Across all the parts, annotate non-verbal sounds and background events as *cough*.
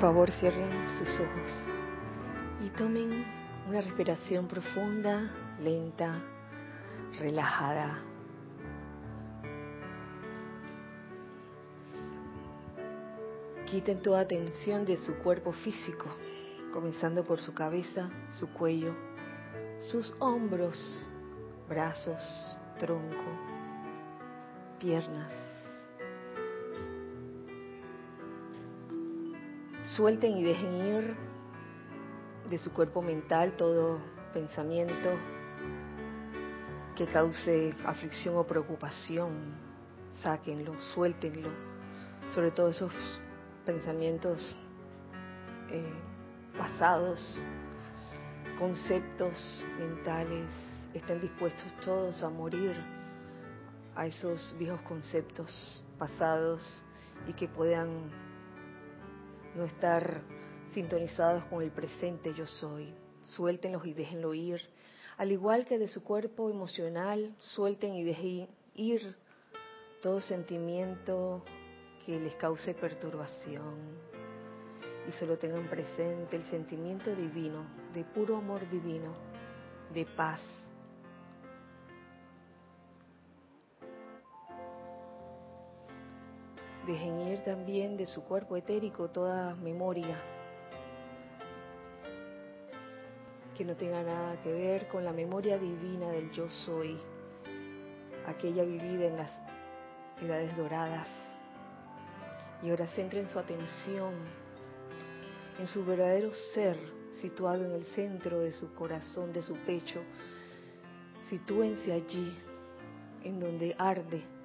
favor cierren sus ojos y tomen una respiración profunda, lenta, relajada. Quiten toda tensión de su cuerpo físico, comenzando por su cabeza, su cuello, sus hombros, brazos, tronco, piernas. Suelten y dejen ir de su cuerpo mental todo pensamiento que cause aflicción o preocupación. Sáquenlo, suéltenlo. Sobre todo esos pensamientos eh, pasados, conceptos mentales, estén dispuestos todos a morir a esos viejos conceptos pasados y que puedan no estar sintonizados con el presente yo soy. Suéltenlos y déjenlo ir. Al igual que de su cuerpo emocional, suelten y dejen ir todo sentimiento que les cause perturbación. Y solo tengan presente el sentimiento divino, de puro amor divino, de paz, Dejen ir también de su cuerpo etérico toda memoria que no tenga nada que ver con la memoria divina del yo soy, aquella vivida en las edades doradas. Y ahora centren su atención en su verdadero ser situado en el centro de su corazón, de su pecho. Sitúense allí, en donde arde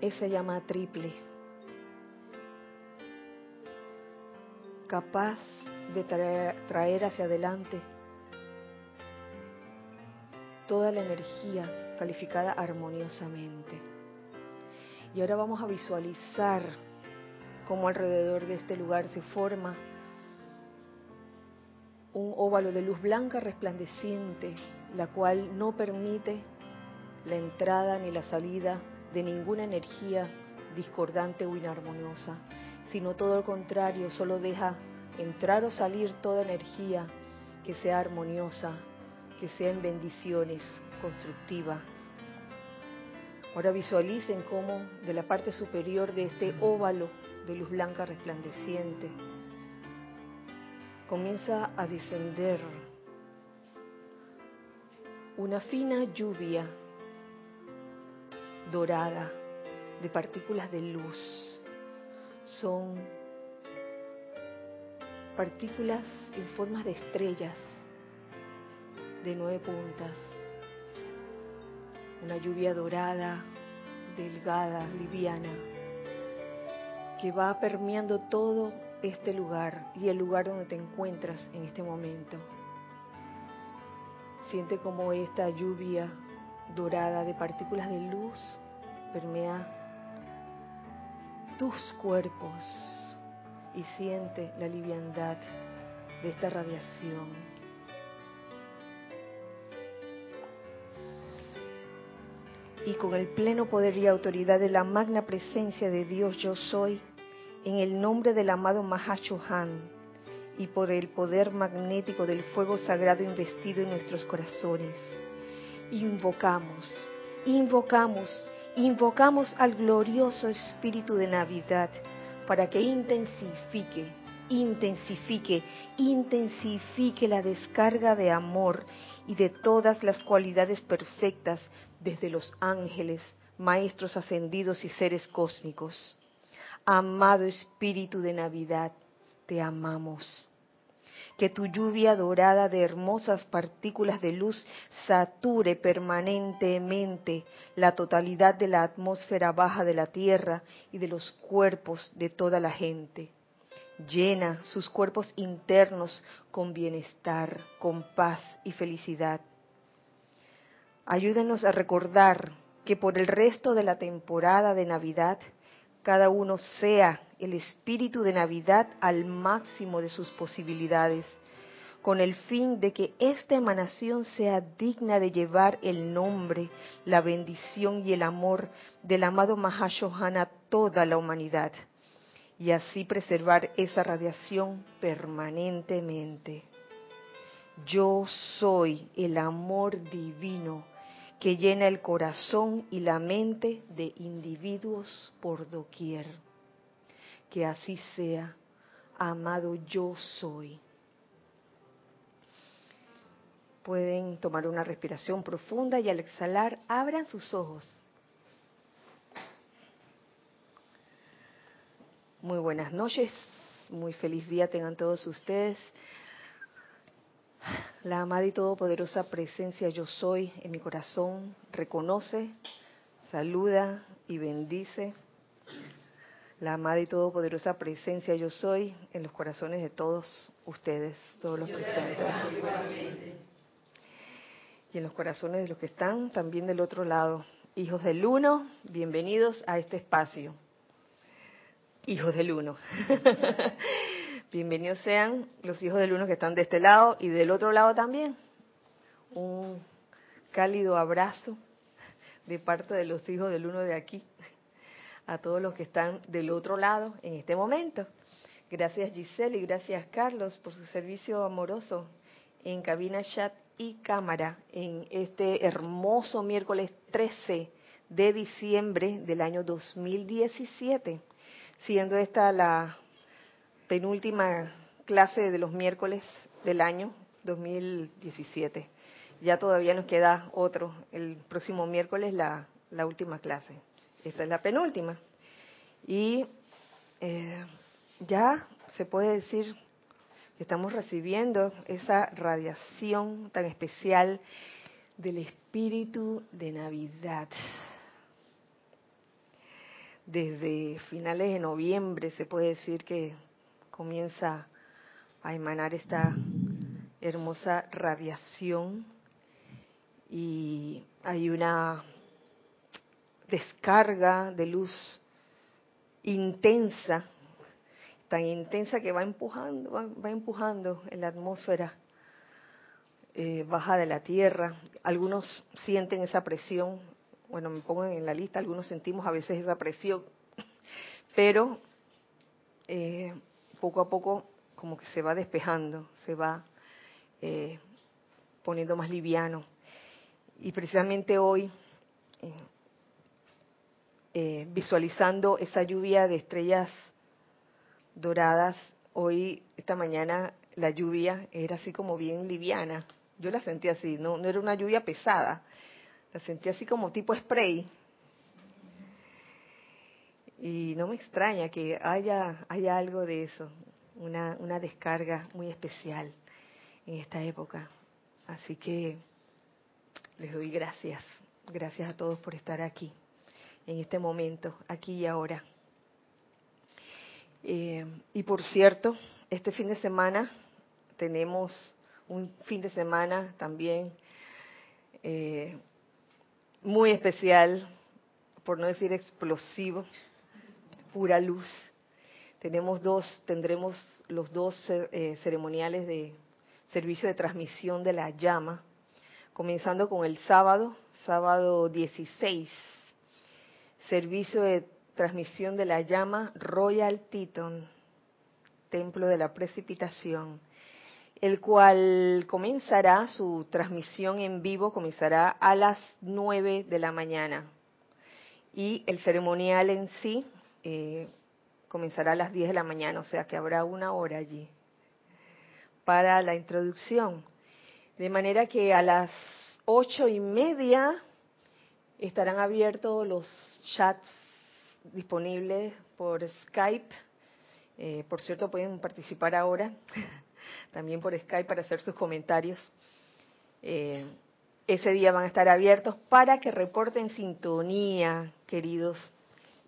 esa llama triple, capaz de traer, hacia adelante toda la energía calificada armoniosamente. Y ahora vamos a visualizar cómo alrededor de este lugar se forma un óvalo de luz blanca resplandeciente, la cual no permite la entrada ni la salida de ninguna energía discordante o inarmoniosa, sino todo lo contrario, solo deja entrar o salir toda energía que sea armoniosa, que sea en bendiciones, constructiva. Ahora visualicen cómo de la parte superior de este óvalo de luz blanca resplandeciente comienza a descender una fina lluvia dorada de partículas de luz. Son partículas en formas de estrellas de nueve puntas. Una lluvia dorada, delgada, liviana, que va permeando todo este lugar y el lugar donde te encuentras en este momento. Siente como esta lluvia dorada de partículas de luz permea tus cuerpos y siente la liviandad de esta radiación. Y con el pleno poder y autoridad de la magna presencia de Dios yo soy, en el nombre del amado Mahashohan y por el poder magnético del fuego sagrado investido en nuestros corazones, invocamos, invocamos, invocamos al glorioso Espíritu de Navidad para que intensifique, intensifique, intensifique la descarga de amor y de todas las cualidades perfectas desde los ángeles, maestros ascendidos y seres cósmicos. Amado Espíritu de Navidad, te amamos que tu lluvia dorada de hermosas partículas de luz sature permanentemente la totalidad de la atmósfera baja de la tierra y de los cuerpos de toda la gente. Llena sus cuerpos internos con bienestar, con paz y felicidad. Ayúdenos a recordar que por el resto de la temporada de Navidad, cada uno sea el espíritu de Navidad al máximo de sus posibilidades, con el fin de que esta emanación sea digna de llevar el nombre, la bendición y el amor del amado Mahashohan a toda la humanidad. y así preservar esa radiación permanentemente. Yo soy el amor divino que llena el corazón y la mente de individuos por doquier. Que así sea, amado yo soy. Pueden tomar una respiración profunda y al exhalar abran sus ojos. Muy buenas noches, muy feliz día tengan todos ustedes. La amada y todopoderosa presencia yo soy en mi corazón reconoce, saluda y bendice. La amada y todopoderosa presencia yo soy en los corazones de todos ustedes, todos los presentes y en los corazones de los que están también del otro lado. Hijos del Uno, bienvenidos a este espacio. Hijos del Uno. *laughs* bienvenidos sean los hijos del Uno que están de este lado y del otro lado también. Un cálido abrazo de parte de los hijos del Uno de aquí a todos los que están del otro lado en este momento. Gracias Giselle y gracias Carlos por su servicio amoroso en cabina chat y cámara en este hermoso miércoles 13 de diciembre del año 2017, siendo esta la penúltima clase de los miércoles del año 2017. Ya todavía nos queda otro, el próximo miércoles la, última clase. Esta es la penúltima. Y eh, ya se puede decir estamos recibiendo esa radiación tan especial del espíritu de Navidad. Desde finales de noviembre se puede decir que comienza a emanar esta hermosa radiación y hay una descarga de luz intensa tan intensa que va empujando, va, empujando en la atmósfera eh, baja de la Tierra. Algunos sienten esa presión, bueno, me pongo en la lista, algunos sentimos a veces esa presión, *laughs* pero eh, poco a poco como que se va despejando, se va eh, poniendo más liviano. Y precisamente hoy, visualizando esa lluvia de estrellas doradas. Hoy, esta mañana, la lluvia era así como bien liviana. Yo la sentí así, no, no era una lluvia pesada. La sentí así como tipo spray. Y no me extraña que haya, haya algo de eso, una, una descarga muy especial en esta época. Así que les doy gracias. Gracias a todos por estar aquí, en este momento, aquí y ahora. Eh, y por cierto, este fin de semana tenemos un fin de semana también eh, muy especial, por no decir explosivo, pura luz. Tenemos dos, tendremos los dos eh, ceremoniales de servicio de transmisión de la llama, comenzando con el sábado, sábado 16, servicio de transmisión de la llama Royal Teton, Templo de la Precipitación, el cual comenzará su transmisión en vivo, comenzará a las 9 de la mañana. Y el ceremonial en sí eh, comenzará a las 10 de la mañana, o sea que habrá una hora allí para la introducción. De manera que a las ocho y media estarán abiertos los chats disponibles por Skype. Eh, por cierto, pueden participar ahora *laughs* también por Skype para hacer sus comentarios. Eh, ese día van a estar abiertos para que reporten sintonía, queridos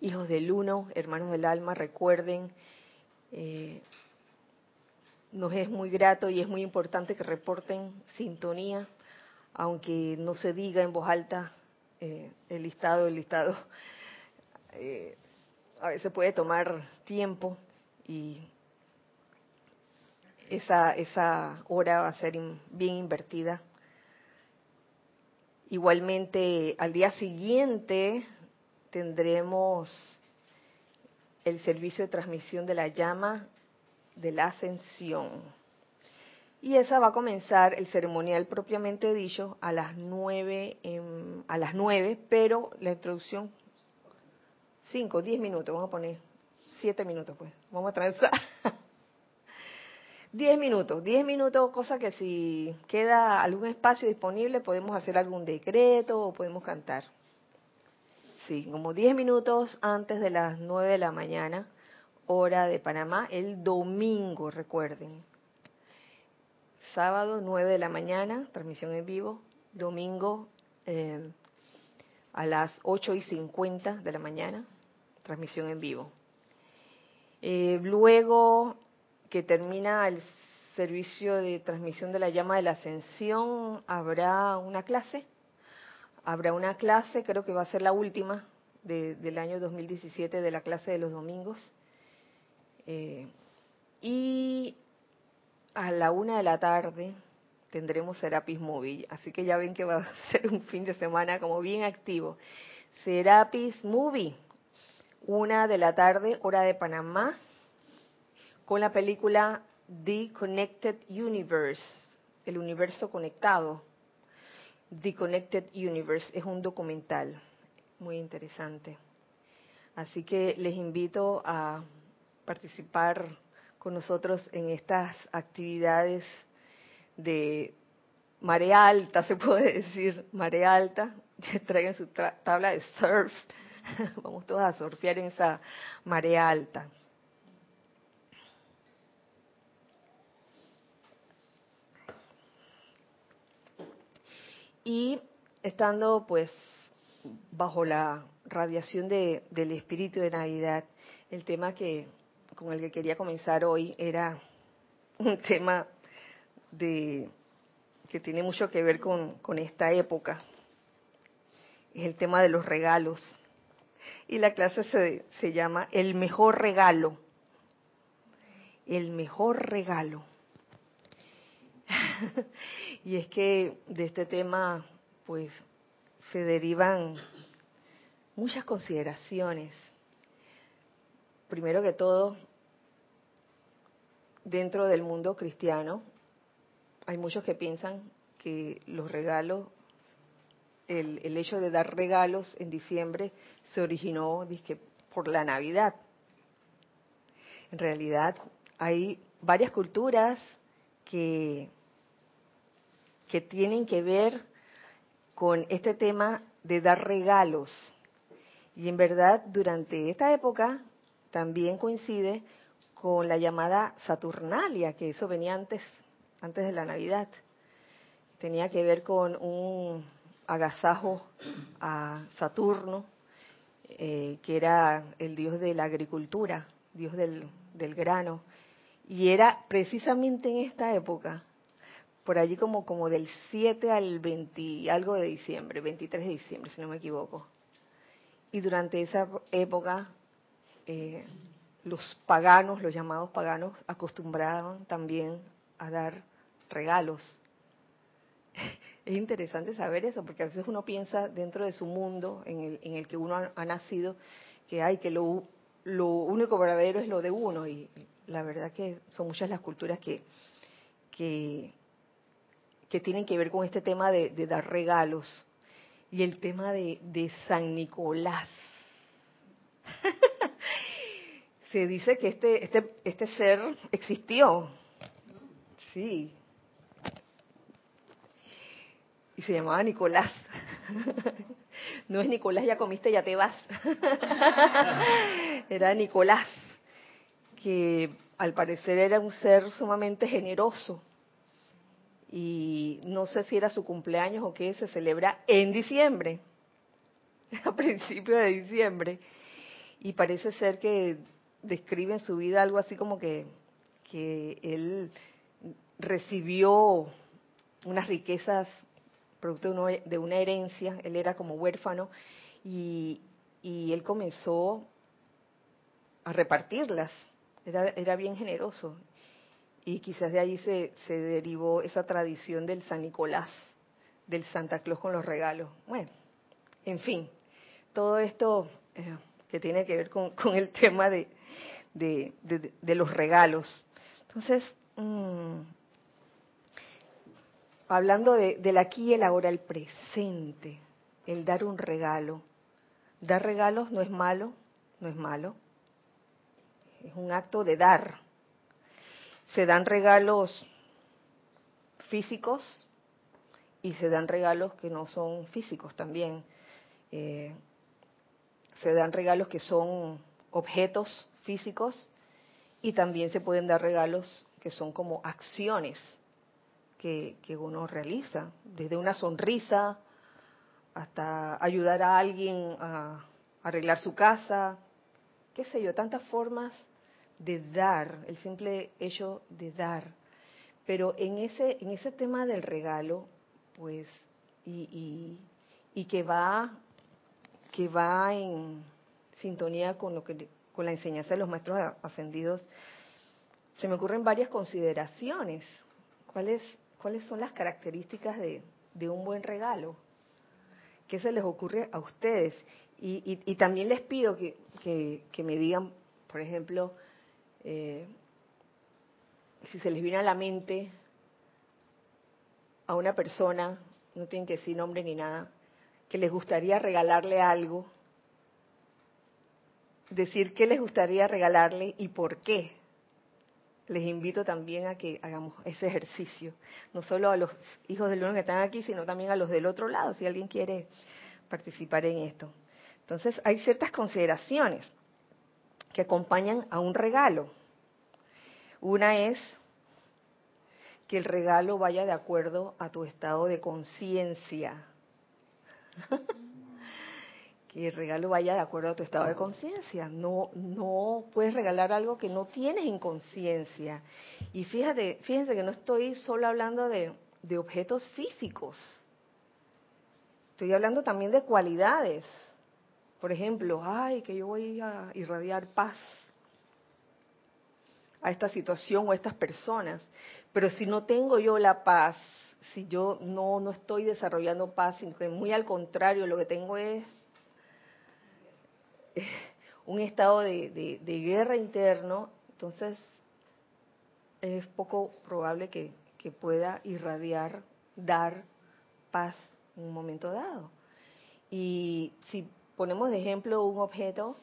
hijos del uno, hermanos del alma. Recuerden, eh, nos es muy grato y es muy importante que reporten sintonía, aunque no se diga en voz alta el listado, el listado *laughs* eh, a veces puede tomar tiempo y esa, esa hora va a ser bien invertida. Igualmente, al día siguiente tendremos el servicio de transmisión de la llama de la ascensión. Y esa va a comenzar el ceremonial propiamente dicho a las nueve, a las nueve, pero la introducción cinco, diez minutos, vamos a poner siete minutos, pues, vamos a transar. *laughs* diez minutos, diez minutos, cosa que si queda algún espacio disponible podemos hacer algún decreto o podemos cantar. Sí, como diez minutos antes de las nueve de la mañana, hora de Panamá, el domingo, recuerden. Sábado 9 de la mañana, transmisión en vivo, domingo eh, a las 8 y 50 de la mañana, transmisión en vivo. Eh, luego que termina el servicio de transmisión de la llama de la ascensión, habrá una clase, habrá una clase, creo que va a ser la última del año 2017 de la clase de los domingos. Eh, y a la una de la tarde tendremos Serapis Movie, así que ya ven que va a *laughs* ser un fin de semana como bien activo. Serapis Movie, una de la tarde, hora de Panamá, con la película The Connected Universe, el universo conectado. The Connected Universe es un documental muy interesante. Así que les invito a participar con nosotros en estas actividades de marea alta, se puede decir, marea alta, *laughs* traigan su tabla de surf, *laughs* vamos todos a surfear en esa marea alta. Y estando pues bajo la radiación de, del espíritu de Navidad, el tema que con el que quería comenzar hoy era un tema de que tiene mucho que ver con, con esta época. Es el tema de los regalos. Y la clase se, se llama El mejor regalo. El mejor regalo. *laughs* y es que de este tema, pues, se derivan muchas consideraciones. Primero que todo, dentro del mundo cristiano hay muchos que piensan que los regalos, el, el hecho de dar regalos en diciembre se originó por la Navidad. En realidad hay varias culturas que, que tienen que ver con este tema de dar regalos. Y en verdad, durante esta época también coincide con la llamada Saturnalia, que eso venía antes, antes de la Navidad. Tenía que ver con un agasajo a Saturno, eh, que era el dios de la agricultura, dios del, del grano. Y era precisamente en esta época, por allí como, como del 7 al 20, algo de diciembre, 23 de diciembre, si no me equivoco. Y durante esa época eh, los paganos, los llamados paganos, acostumbraban también a dar regalos. *laughs* Es interesante saber eso, porque a veces uno piensa dentro de su mundo en el, en el que uno ha, nacido, que hay que lo, lo único verdadero es lo de uno, y la verdad que son muchas las culturas que, que, que tienen que ver con este tema de, dar regalos y el tema de, de San Nicolás. *laughs* se dice que este, este, este ser existió. Sí. Y se llamaba Nicolás. *laughs* No es Nicolás, ya comiste, ya te vas. *laughs* Era Nicolás, que al parecer era un ser sumamente generoso. Y no sé si era su cumpleaños o qué, se celebra en diciembre, *laughs* a principios de diciembre. Y parece ser que describe en su vida algo así como que, que él recibió unas riquezas producto de una herencia, él era como huérfano y, y él comenzó a repartirlas, era, era bien generoso y quizás de ahí se, derivó esa tradición del San Nicolás, del Santa Claus con los regalos. Bueno, en fin, todo esto eh, que tiene que ver con, el tema de, de, los regalos. Entonces, mm, hablando del aquí el ahora, el presente, el dar un regalo. Dar regalos no es malo, no es malo. Es un acto de dar. Se dan regalos físicos y se dan regalos que no son físicos también. Eh, se dan regalos que son objetos físicos y también se pueden dar regalos que son como acciones que, que uno realiza, desde una sonrisa hasta ayudar a alguien a arreglar su casa, qué sé yo, tantas formas de dar, el simple hecho de dar. Pero en ese, en ese tema del regalo, pues, y, y, que va, que va en sintonía con lo que con la enseñanza de los maestros ascendidos, se me ocurren varias consideraciones. ¿Cuáles, cuáles son las características de, de un buen regalo? ¿Qué se les ocurre a ustedes? Y, también les pido que, que, me digan, por ejemplo, eh, si se les viene a la mente a una persona, no tienen que decir nombre ni nada, que les gustaría regalarle algo, decir qué les gustaría regalarle y por qué. Les invito también a que hagamos ese ejercicio, no solo a los hijos del uno que están aquí, sino también a los del otro lado, si alguien quiere participar en esto. Entonces, hay ciertas consideraciones que acompañan a un regalo. Una es que el regalo vaya de acuerdo a tu estado de conciencia. *laughs* que el regalo vaya de acuerdo a tu estado de conciencia. No, no puedes regalar algo que no tienes en conciencia. Y fíjate, fíjense que no estoy solo hablando de, de objetos físicos. Estoy hablando también de cualidades. Por ejemplo, ay, que yo voy a irradiar paz a esta situación o a estas personas. Pero si no tengo yo la paz, si yo no, no estoy desarrollando paz, que muy al contrario, lo que tengo es un estado de, guerra interno, entonces es poco probable que, pueda irradiar, dar paz en un momento dado. Y si ponemos de ejemplo un objeto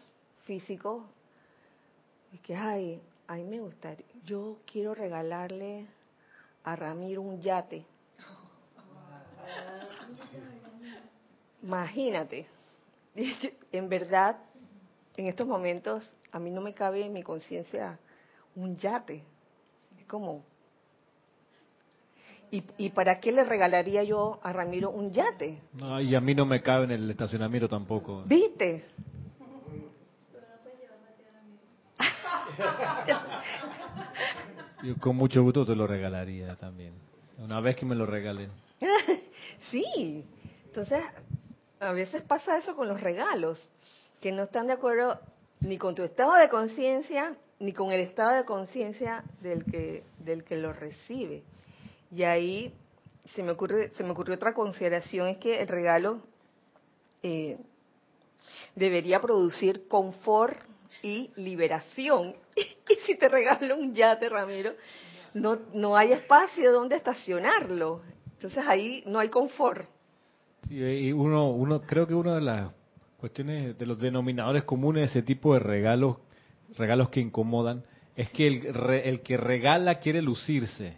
físico, es que, ay, a me gustaría, yo quiero regalarle a Ramiro un yate. Imagínate, *laughs* en verdad en estos momentos a mí no me cabe en mi conciencia un yate. Es como... ¿Y, para qué le regalaría yo a Ramiro un yate? No, y a mí no me cabe en el estacionamiento tampoco. ¿Viste? *laughs* Yo con mucho gusto te lo regalaría también. Una vez que me lo regalen. *laughs* sí. Entonces, a veces pasa eso con los regalos que no están de acuerdo ni con tu estado de conciencia ni con el estado de conciencia del que del que lo recibe. Y ahí se me ocurre se me ocurrió otra consideración es que el regalo eh, debería producir confort y liberación. *laughs* y si te regalo un yate, Ramiro, no no hay espacio donde estacionarlo. Entonces ahí no hay confort. Sí, y uno uno creo que una de las cuestiones de los denominadores comunes de ese tipo de regalos, regalos que incomodan, es que el, el que regala quiere lucirse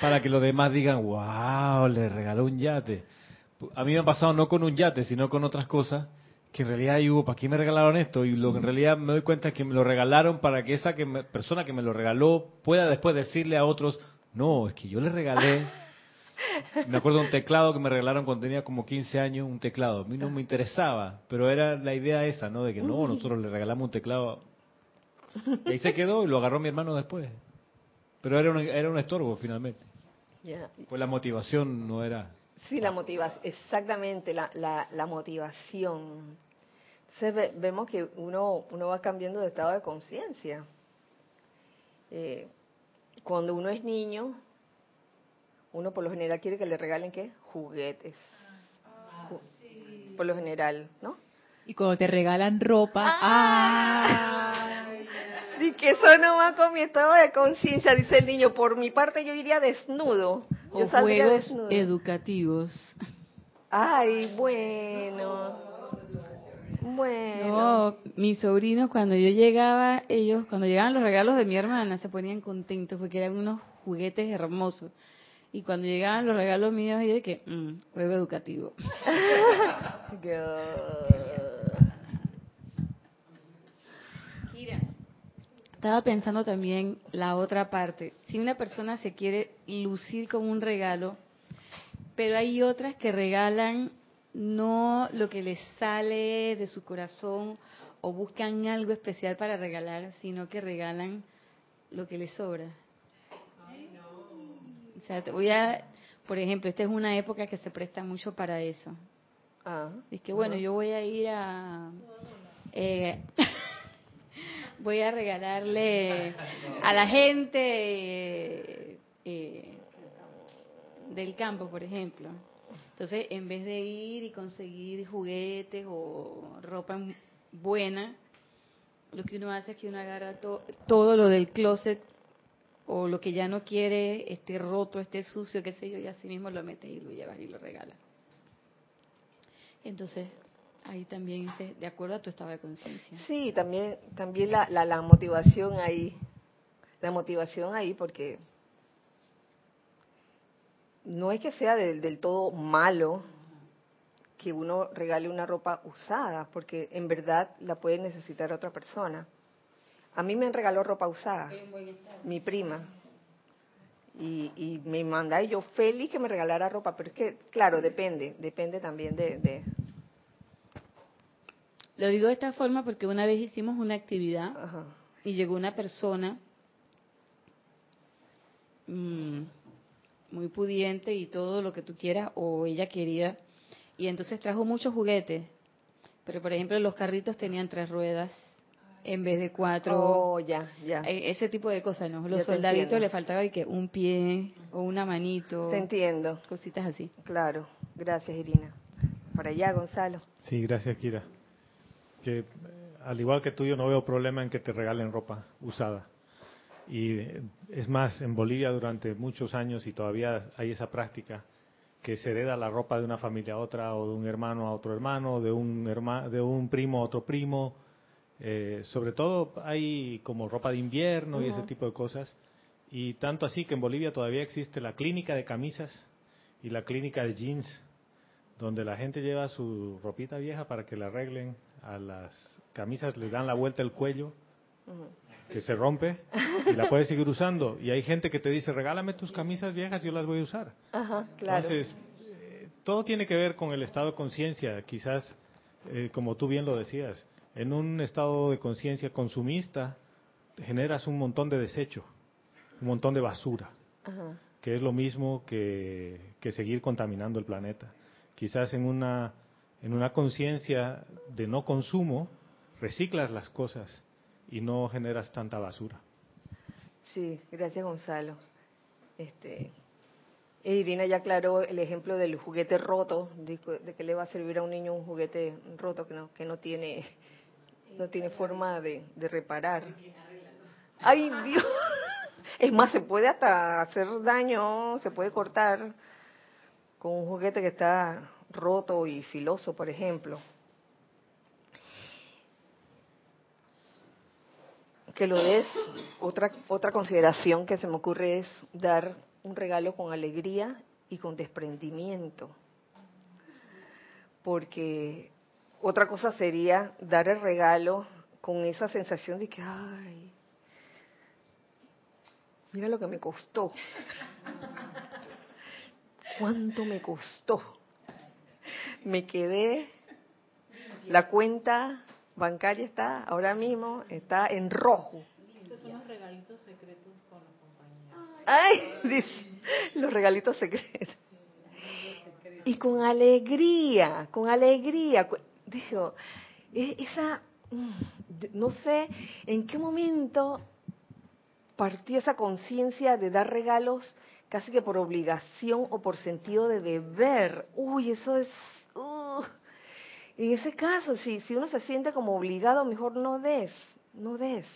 para que los demás digan, wow, le regaló un yate. A mí me ha pasado no con un yate, sino con otras cosas, que en realidad digo, ¿para qué me regalaron esto? Y lo que en realidad me doy cuenta es que me lo regalaron para que esa que persona que me lo regaló pueda después decirle a otros, no, es que yo le regalé *laughs* me acuerdo de un teclado que me regalaron cuando tenía como 15 años, un teclado. A mí no me interesaba, pero era la idea esa, ¿no? De que no, nosotros le regalamos un teclado. Y ahí se quedó y lo agarró mi hermano después. Pero era un, era un estorbo finalmente. Pues la motivación no era. Sí, la motivación, exactamente, la, la, la motivación. Entonces vemos que uno, uno va cambiando de estado de conciencia. Eh, cuando uno es niño, uno por lo general quiere que le regalen qué? Juguetes. Ah, por lo general, ¿no? Y cuando te regalan ropa, ¡ah! Sí, que eso no va con mi estado de conciencia, dice el niño. Por mi parte yo iría desnudo. Yo O saldría juegos desnudo. educativos. Ay, bueno. Bueno. No, mis sobrinos cuando yo llegaba, ellos cuando llegaban los regalos de mi hermana se ponían contentos porque eran unos juguetes hermosos. Y cuando llegaban los regalos míos, yo dije, mm, juego educativo. *laughs* *laughs* Estaba pensando también la otra parte. Si una persona se quiere lucir con un regalo, pero hay otras que regalan no lo que les sale de su corazón o buscan algo especial para regalar, sino que regalan lo que les sobra. O sea, te voy a, por ejemplo, esta es una época que se presta mucho para eso. Ah, Es que bueno, ajá. yo voy a ir a... eh, *laughs* voy a regalarle a la gente eh, eh, del campo, por ejemplo. Entonces, en vez de ir y conseguir juguetes o ropa buena, lo que uno hace es que uno agarra to- todo lo del closet o lo que ya no quiere, esté roto, esté sucio, qué sé yo, y así mismo lo metes y lo llevas y lo regalas. Entonces, ahí también dice, de acuerdo a tu estado de conciencia. Sí, también, también la, la, la motivación ahí. La motivación ahí porque no es que sea del, del todo malo que uno regale una ropa usada, porque en verdad la puede necesitar otra persona. A mí me regaló ropa usada, mi prima. Y, y me mandaba yo feliz que me regalara ropa, pero es que, claro, depende, depende también de, de Lo digo de esta forma porque una vez hicimos una actividad ajá. y llegó una persona mm, muy pudiente y todo lo que tú quieras, o ella quería, y entonces trajo muchos juguetes. Pero, por ejemplo, los carritos tenían tres ruedas en vez de cuatro. Oh, ya, ya. Eh, Ese tipo de cosas, ¿no? Los soldaditos le faltaba y que un pie o una manito, Te entiendo. cositas así. Claro, gracias Irina. Para allá, Gonzalo. Sí, gracias, Kira. Que eh, al igual que tú, yo no veo problema en que te regalen ropa usada. Y eh, es más, en Bolivia durante muchos años y todavía hay esa práctica que se hereda la ropa de una familia a otra o de un hermano a otro hermano, de un herma- de un primo a otro primo. Eh, sobre todo hay como ropa de invierno y ese tipo de cosas. Y tanto así que en Bolivia todavía existe la clínica de camisas y la clínica de jeans donde la gente lleva su ropita vieja para que la arreglen, a las camisas les dan la vuelta el cuello, que se rompe, y la puedes seguir usando. Y hay gente que te dice, regálame tus camisas viejas, yo las voy a usar. Ajá, claro. Entonces, eh, todo tiene que ver con el estado de conciencia, quizás, eh, como tú bien lo decías, en un estado de conciencia consumista, generas un montón de desecho, un montón de basura Ajá. que es lo mismo que, que seguir contaminando el planeta. Quizás en una, en una conciencia de no consumo, reciclas las cosas y no generas tanta basura. Sí, gracias Gonzalo. Este, Irina ya aclaró el ejemplo del juguete roto, de que le va a servir a un niño un juguete roto que no, que no tiene, no tiene forma de, de reparar. Ay Dios, es más se puede hasta hacer daño, se puede cortar con un juguete que está roto y filoso, por ejemplo. que lo des, otra, otra consideración que se me ocurre es dar un regalo con alegría y con desprendimiento. Porque otra cosa sería dar el regalo con esa sensación de que, ay, mira lo que me costó. ¿Cuánto me costó? Me quedé, la cuenta bancaria está ahora mismo, está en rojo. Son los regalitos secretos con la compañía. Ay, *laughs* dice, los regalitos secretos. Y con alegría, con alegría. Digo, e- esa, mm, no sé en qué momento partí esa conciencia de dar regalos casi que por obligación o por sentido de deber. Uy, eso es... En ese caso, si, si uno se siente como obligado, mejor no des, no des.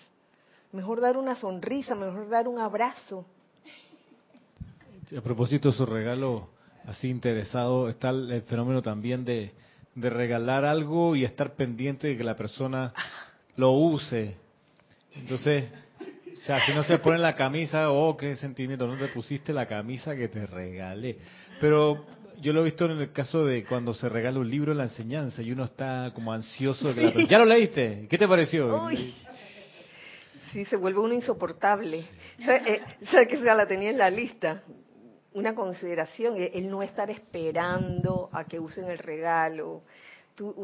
Mejor dar una sonrisa, mejor dar un abrazo. A propósito de su regalo así interesado, está el fenómeno también de, de regalar algo y estar pendiente de que la persona lo use. Entonces, o sea, si no se pone la camisa, oh, qué sentimiento, no te pusiste la camisa que te regalé. Pero yo lo he visto en el caso de cuando se regala un libro en la enseñanza y uno está como ansioso de que la ¿Ya lo leíste? ¿Qué te pareció? Sí, se vuelve uno insoportable. ¿Sabes eh, que ya la tenía en la lista? Una consideración, el no estar esperando a que usen el regalo,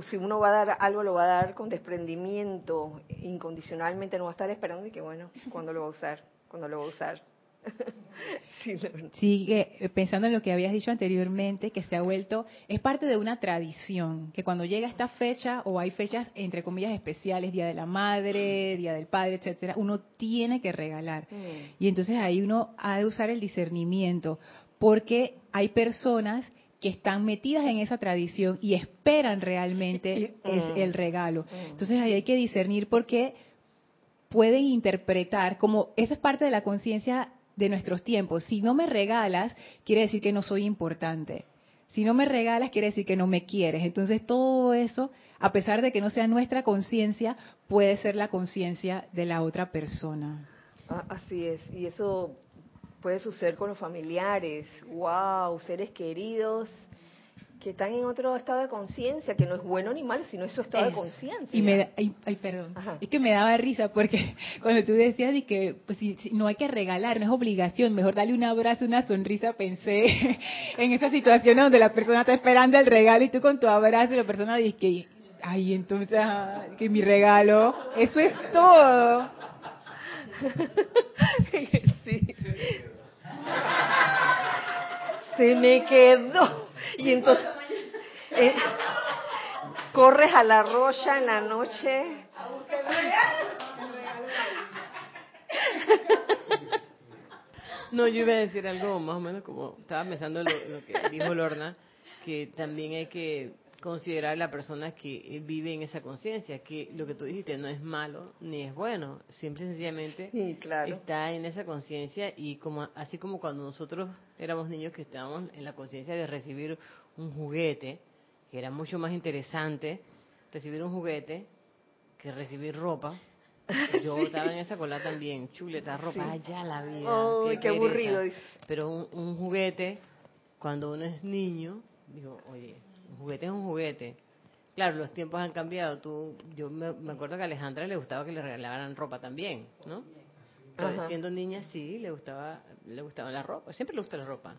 si uno va a dar algo, lo va a dar con desprendimiento, incondicionalmente, no va a estar esperando y que, bueno, cuando lo va a usar? cuando lo va a usar? Sigue eh, pensando en lo que habías dicho anteriormente, que se ha vuelto, es parte de una tradición, que cuando llega esta fecha, o hay fechas entre comillas especiales, Día de la Madre, Día del Padre, etcétera, uno tiene que regalar. Mm. Y entonces ahí uno ha de usar el discernimiento, porque hay personas que están metidas en esa tradición y esperan realmente *laughs* es mm. el regalo. Mm. Entonces ahí hay que discernir porque pueden interpretar como esa es parte de la conciencia de nuestros tiempos. Si no me regalas, quiere decir que no soy importante. Si no me regalas, quiere decir que no me quieres. Entonces todo eso, a pesar de que no sea nuestra conciencia, puede ser la conciencia de la otra persona. Ah, así es. Y eso puede suceder con los familiares, wow, seres queridos que están en otro estado de conciencia, que no es bueno ni malo, sino es su estado de conciencia. Y me ay, perdón, es que me daba risa porque *laughs* cuando tú decías y que pues, si, no hay que regalar, no es obligación, mejor darle un abrazo, una sonrisa, pensé *laughs* en esa situación donde la persona está esperando el regalo y tú con tu abrazo y la persona dice que, ay, entonces, ah, que mi regalo, eso es todo. *laughs* sí. Se me quedó. Y entonces eh, corres a la rocha en la noche. No, yo iba a decir algo más o menos como estaba pensando lo, lo que dijo Lorna, que también hay que considerar la persona que vive en esa conciencia, que lo que tú dijiste no es malo ni es bueno, siempre sencillamente está en esa conciencia y como así como cuando nosotros éramos niños que estábamos en la conciencia de recibir un juguete, que era mucho más interesante recibir un juguete que recibir ropa. *laughs* Yo estaba en esa cola también, chuleta, ropa, allá la vida. qué, aburrido. Pero un, un juguete, cuando uno es niño, digo, oye, un juguete es un juguete. Claro, los tiempos han cambiado. Tú, yo me, acuerdo que a Alejandra le gustaba que le regalaran ropa también, ¿no? siendo niña sí, le gustaba, le gustaba la ropa. Siempre le gusta la ropa.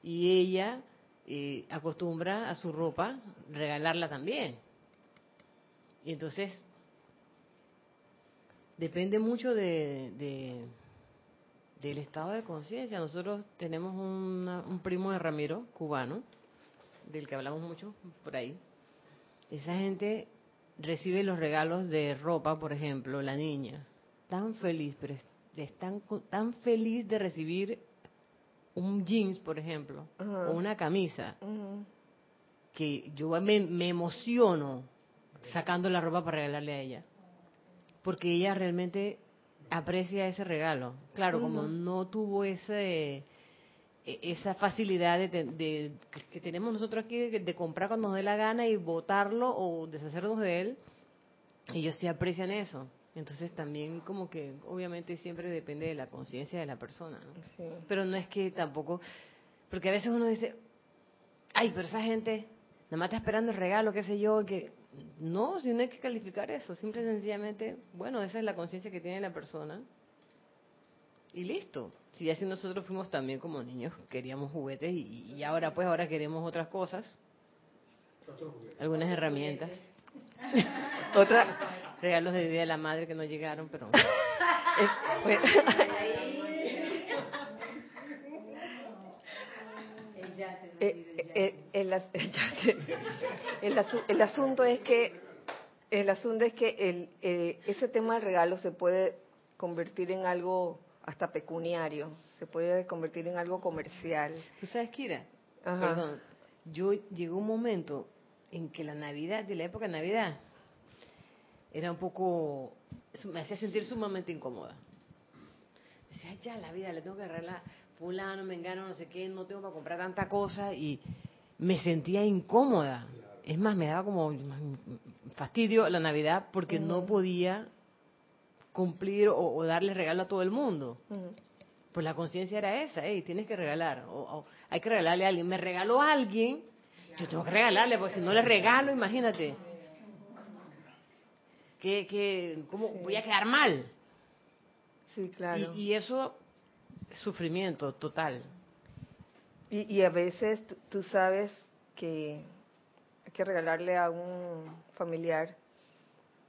Y ella eh, acostumbra a su ropa regalarla también. Y entonces depende mucho de, de del estado de conciencia. Nosotros tenemos un primo de Ramiro, cubano, del que hablamos mucho por ahí, esa gente recibe los regalos de ropa, por ejemplo, la niña, tan feliz, pero es tan, tan feliz de recibir un jeans, por ejemplo, o una camisa, que yo me, me emociono sacando la ropa para regalarle a ella, porque ella realmente aprecia ese regalo. Claro, como no tuvo ese esa facilidad de, que tenemos nosotros aquí de, comprar cuando nos dé la gana y botarlo o deshacernos de él, ellos sí aprecian eso. Entonces también como que obviamente siempre depende de la conciencia de la persona, Pero no es que tampoco, porque a veces uno dice, ay, pero esa gente nada más está esperando el regalo, qué sé yo, que no, si no hay que calificar eso, simple y sencillamente, bueno, esa es la conciencia que tiene la persona y listo si así nosotros fuimos también como niños, queríamos juguetes y, ahora pues ahora queremos otras cosas, algunas herramientas, *laughs* otra. Regalos de Día de la Madre que no llegaron, pero el, asunto es que el asunto es que el, eh, ese tema del regalo se puede convertir en algo hasta pecuniario, se puede convertir en algo comercial. ¿Tú sabes, Kira? Perdón, yo llegó un momento en que la Navidad, de la época de Navidad, era un poco, me hacía sentir sumamente incómoda. Decía, ya la vida, le tengo que arreglar fulano, me engano, no sé qué, no tengo para comprar tanta cosa y me sentía incómoda. Es más, me daba como fastidio la Navidad porque no podía cumplir o, darle regalo a todo el mundo. Pues la conciencia era esa, hey, tienes que regalar, o, hay que regalarle a alguien. Me regaló a alguien, yo tengo que regalarle, porque si no le regalo, imagínate. Que, que, ¿Cómo voy a quedar mal? Sí, claro. Y, eso, sufrimiento total. Y, y a veces tú sabes que hay que regalarle a un familiar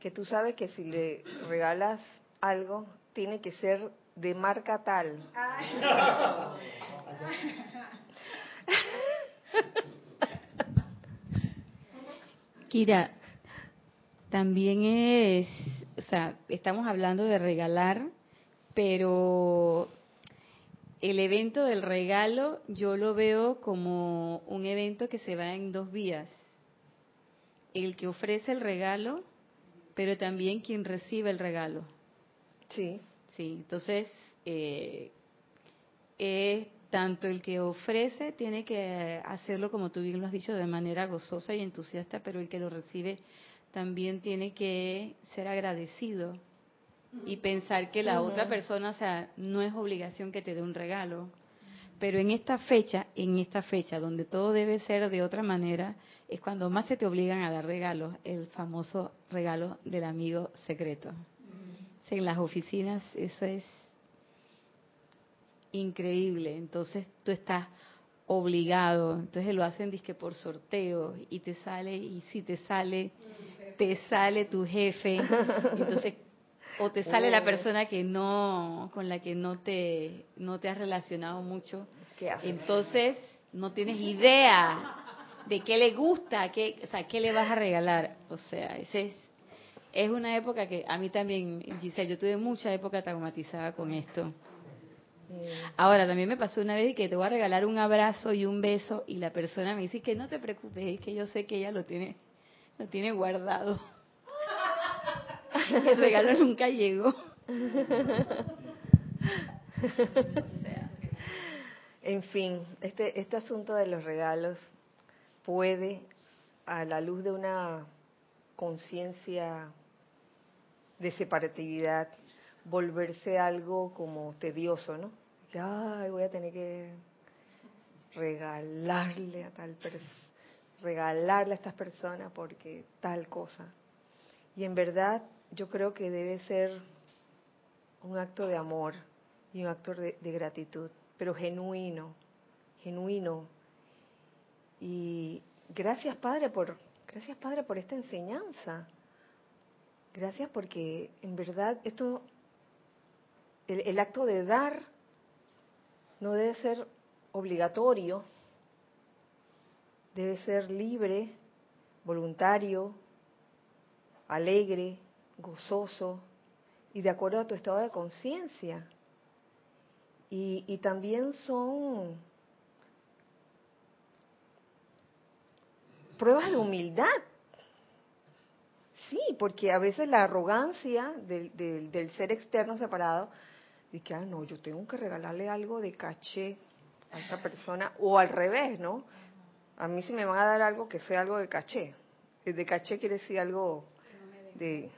que tú sabes que si le regalas algo, tiene que ser de marca tal. *laughs* Kira, también es, o sea, estamos hablando de regalar, pero el evento del regalo yo lo veo como un evento que se va en dos vías. El que ofrece el regalo, pero también quien recibe el regalo. Sí. Sí, entonces, eh, tanto el que ofrece tiene que hacerlo, como tú bien lo has dicho, de manera gozosa y entusiasta, pero el que lo recibe también tiene que ser agradecido y pensar que la otra persona, o sea, no es obligación que te dé un regalo. Pero en esta fecha, en esta fecha donde todo debe ser de otra manera, es cuando más se te obligan a dar regalos, el famoso regalo del amigo secreto. En las oficinas, eso es increíble. Entonces tú estás obligado, entonces lo hacen disque por sorteo y te sale, y si te sale, te sale tu jefe, *laughs* entonces o te sale la oh. persona que no, con la que no te, no te has relacionado mucho, entonces no tienes idea de qué le gusta, qué, o sea, qué le vas a regalar, o sea, ese es es una época que a mí también, Giselle, yo tuve mucha época traumatizada con esto. Ahora, también me pasó una vez que te voy a regalar un abrazo y un beso y la persona me dice que no te preocupes, que yo sé que ella lo tiene, lo tiene guardado. *laughs* El regalo nunca llegó. *laughs* En fin, este, este asunto de los regalos puede, a la luz de una conciencia de separatividad volverse algo como tedioso, ¿no? Ay, voy a tener que regalarle a tal persona, regalarle a estas personas porque tal cosa. Y en verdad yo creo que debe ser un acto de amor y un acto de gratitud, pero genuino, genuino. Y gracias Padre por, gracias Padre por esta enseñanza Gracias porque en verdad esto, el, acto de dar no debe ser obligatorio, debe ser libre, voluntario, alegre, gozoso y de acuerdo a tu estado de conciencia. Y, y, también son pruebas de humildad sí, porque a veces la arrogancia del, del, ser externo separado, de que, ah, no, yo tengo que regalarle algo de caché a esa persona, o al revés, ¿no? A mí si me van a dar algo que sea algo de caché. De caché quiere decir algo de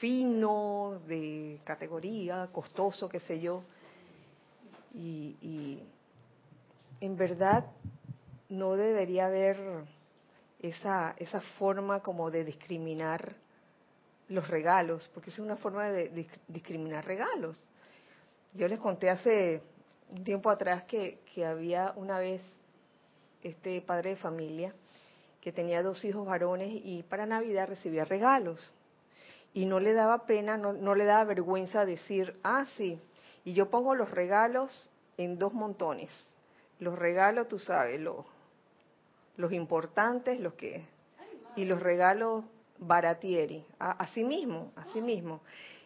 fino, de categoría, costoso, qué sé yo. Y, y en verdad no debería haber esa, esa forma como de discriminar los regalos, porque es una forma de discriminar regalos. Yo les conté hace un tiempo atrás que, que había una vez este padre de familia que tenía dos hijos varones y para Navidad recibía regalos. Y no le daba pena, no, no le daba vergüenza decir, ah, sí, y yo pongo los regalos en dos montones. Los regalos, tú sabes, los, los importantes, los que y los regalos baratieri, así mismo, así mismo.